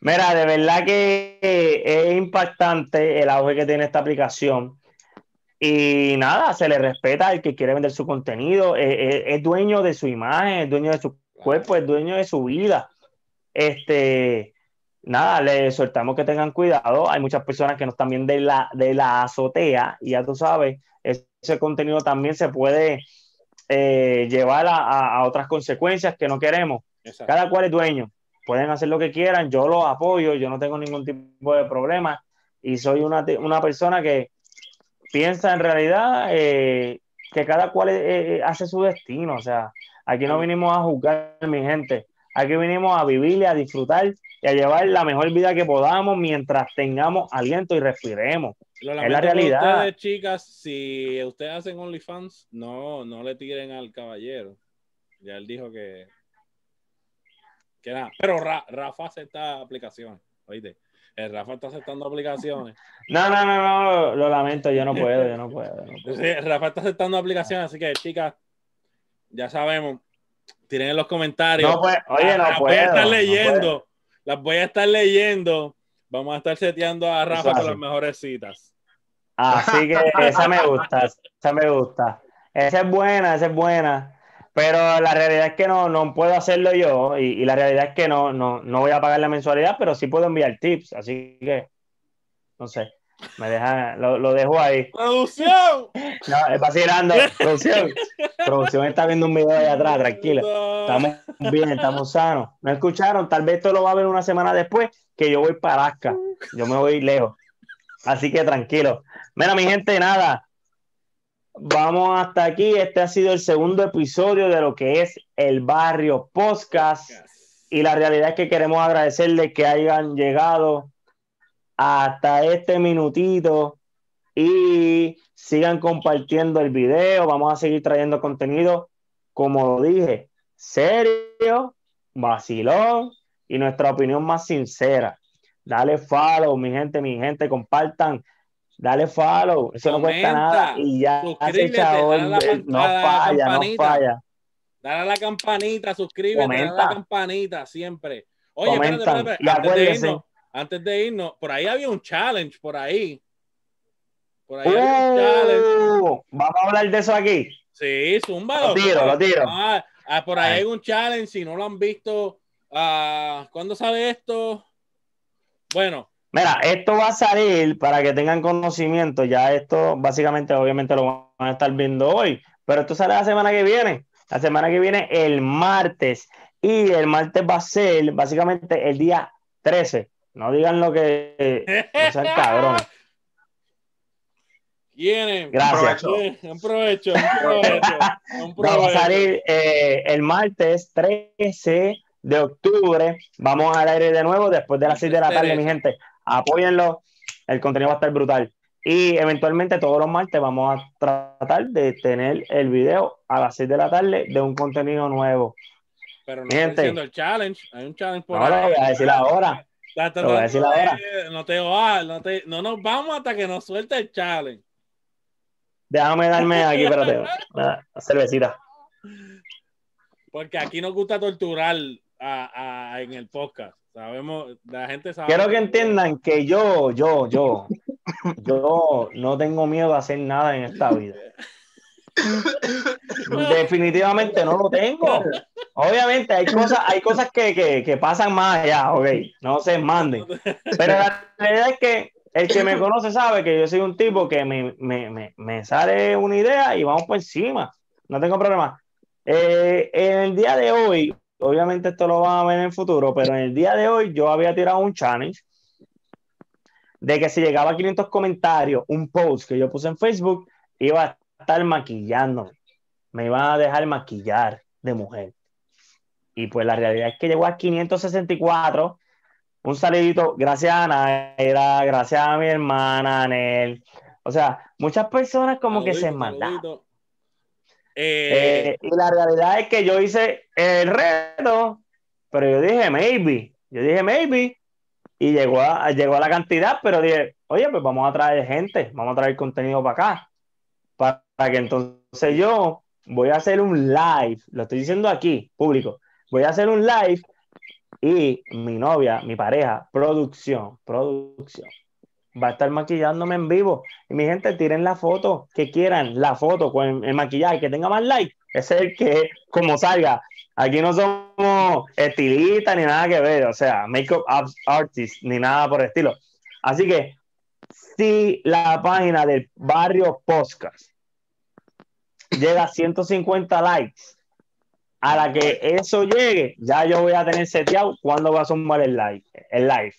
Mira, de verdad que es impactante el auge que tiene esta aplicación. Y nada, se le respeta al que quiere vender su contenido, es, dueño de su imagen, es dueño de su cuerpo, es dueño de su vida. Este, nada, le soltamos que tengan cuidado. Hay muchas personas que no están bien de la, de la azotea, y ya tú sabes, ese contenido también se puede eh, llevar a, a- a otras consecuencias que no queremos. Exacto. Cada cual es dueño. Pueden hacer lo que quieran, yo los apoyo, yo no tengo ningún tipo de problema y soy una, una persona que piensa en realidad eh, que cada cual eh, eh, hace su destino. O sea, aquí no vinimos a juzgar, mi gente. Aquí vinimos a vivir y a disfrutar y a llevar la mejor vida que podamos mientras tengamos aliento y respiremos. Lo Es la por realidad. Ustedes, chicas, si ustedes hacen OnlyFans, no, no le tiren al caballero. Ya él dijo que. Que nada. Pero Ra- Rafa acepta aplicaciones. Oíste. El Rafa está aceptando aplicaciones. [LAUGHS] No, no, no, no, lo lamento, yo no puedo, yo no puedo. yo no puedo. Sí, Rafa está aceptando aplicaciones, así que, chicas, ya sabemos. Tiren en los comentarios. No, pues, oye, no las puedo. voy a estar leyendo. las voy a estar leyendo. Vamos a estar seteando a Rafa con las mejores citas. Así que esa me gusta, esa me gusta. Esa es buena, esa es buena. Pero la realidad es que no, no puedo hacerlo yo y, y la realidad es que no, no, no voy a pagar la mensualidad, pero sí puedo enviar tips. Así que, no sé, me deja, lo, lo dejo ahí. ¡Producción! No, es vacilando. Producción. Producción está viendo un video allá atrás, tranquila. Estamos bien, estamos sanos. ¿No escucharon? Tal vez esto lo va a ver una semana después que yo voy para Alaska. Yo me voy lejos. Así que tranquilo. Mira, mi gente, nada. Vamos hasta aquí. Este ha sido el segundo episodio de lo que es el barrio podcast. Y la realidad es que queremos agradecerles que hayan llegado hasta este minutito y sigan compartiendo el video. Vamos a seguir trayendo contenido, como lo dije, serio, vacilón y nuestra opinión más sincera. Dale follow, mi gente, mi gente, compartan. Dale follow, eso no cuesta Comenta, nada y ya se no falla, no falla. Dale a la campanita, suscríbete, dale a la Comenta. campanita siempre. Oye, espérate, Comentan. espérate, Y Antes de, irnos, por ahí había un challenge, por ahí. Por ahí había un challenge. Uh, Vamos a hablar de eso aquí. Sí, zúmbalo. Lo tiro, lo tiro. Ah, ah, por ahí Ay. hay un challenge, si no lo han visto, ah, ¿cuándo sale esto? Bueno, Mira, esto va a salir para que tengan conocimiento. Ya esto, básicamente, obviamente lo van a estar viendo hoy, pero esto sale la semana que viene. La semana que viene, el martes. Y el martes va a ser, básicamente, el día 13. No digan lo que. No sean [LAUGHS] cabrones. Gracias. Provecho. Un provecho, un provecho, un [LAUGHS] Va a provecho. salir eh, el martes 13 de octubre. Vamos al aire de nuevo después de las 6 de la tarde, mi gente. Apóyenlo. El contenido va a estar brutal. Y eventualmente todos los martes vamos a tratar de tener el video a las 6 de la tarde de un contenido nuevo. Pero no Gente. estoy diciendo el challenge. Hay un challenge por lo voy a decir ahora. Está tratando de- No te va, no te, no nos vamos hasta que nos suelte el challenge. Déjame darme aquí, espérate. [LAUGHS] Una cervecita. Porque aquí nos gusta torturar a, a- en el podcast. Sabemos, la gente sabe. Quiero que entiendan que yo, yo, yo, yo no tengo miedo a hacer nada en esta vida. [LAUGHS] [LAUGHS] Definitivamente no lo tengo. Obviamente hay cosas, hay cosas que, que, que pasan más allá, ok, no se manden. Pero la realidad es que el que me conoce sabe que yo soy un tipo que me, me, me, me sale una idea y vamos por encima. No tengo problema. Eh, en el día de hoy, obviamente esto lo van a ver en el futuro, pero en el día de hoy yo había tirado un challenge de que si llegaba a 500 comentarios, un post que yo puse en Facebook, iba a estar maquillando. Me iban a dejar maquillar de mujer. Y pues la realidad es que llegó a 564. Un saludito, gracias a Naira, gracias a mi hermana Anel. O sea, muchas personas como que se mandan. Eh, y la realidad es que yo hice el reto, pero yo dije maybe. Yo dije maybe y llegó a, llegó a la cantidad, pero dije, oye, pues vamos a traer gente, vamos a traer contenido para acá, para, que entonces yo voy a hacer un live, lo estoy diciendo aquí, público, voy a hacer un live y mi novia, mi pareja, producción, producción, va a estar maquillándome en vivo. Y mi gente, tiren la foto que quieran, la foto con el, maquillaje, que tenga más like, es el que, como salga, Aquí no somos estilistas ni nada que ver, o sea, makeup artists ni nada por el estilo. Así que si la página del barrio podcast llega a 150 likes, a la que eso llegue, ya yo voy a tener seteado cuando va a sumar el live. El live.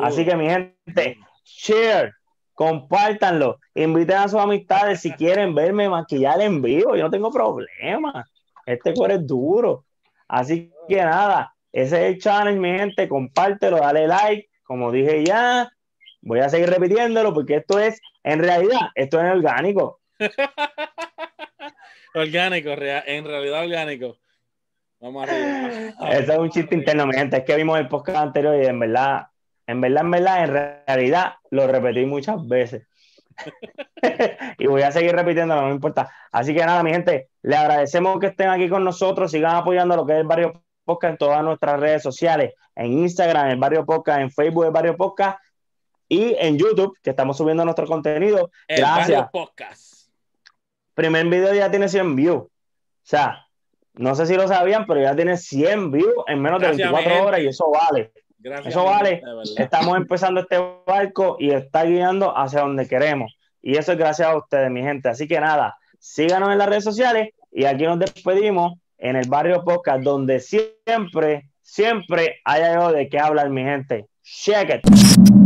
Así que mi gente, share, compártanlo, inviten a sus amistades si quieren verme maquillar en vivo, yo no tengo problema. Este cuero es duro. Así que nada, ese es el challenge, mi gente. Compártelo, dale like. Como dije ya, voy a seguir repitiéndolo porque esto es, en realidad, esto es orgánico. [LAUGHS] orgánico, en realidad orgánico. Vamos arriba. Eso es un chiste interno, mi gente. Es que vimos el podcast anterior y en verdad, en verdad, en verdad, en realidad, lo repetí muchas veces. [LAUGHS] y voy a seguir repitiendo, no me importa. Así que nada, mi gente, le agradecemos que estén aquí con nosotros, sigan apoyando lo que es el Barrio Podcast en todas nuestras redes sociales, en Instagram, el Barrio Podcast, en Facebook, el Barrio Podcast y en YouTube, que estamos subiendo nuestro contenido. El Gracias. Podcast. Primer video ya tiene 100 views. O sea, no sé si lo sabían, pero ya tiene 100 views en menos de 24 horas y eso vale. Eso vale. Estamos empezando este barco y está guiando hacia donde queremos. Y eso es gracias a ustedes, mi gente. Así que nada, síganos en las redes sociales y aquí nos despedimos en el barrio podcast, donde siempre, siempre hay algo de qué hablar, mi gente. Check it.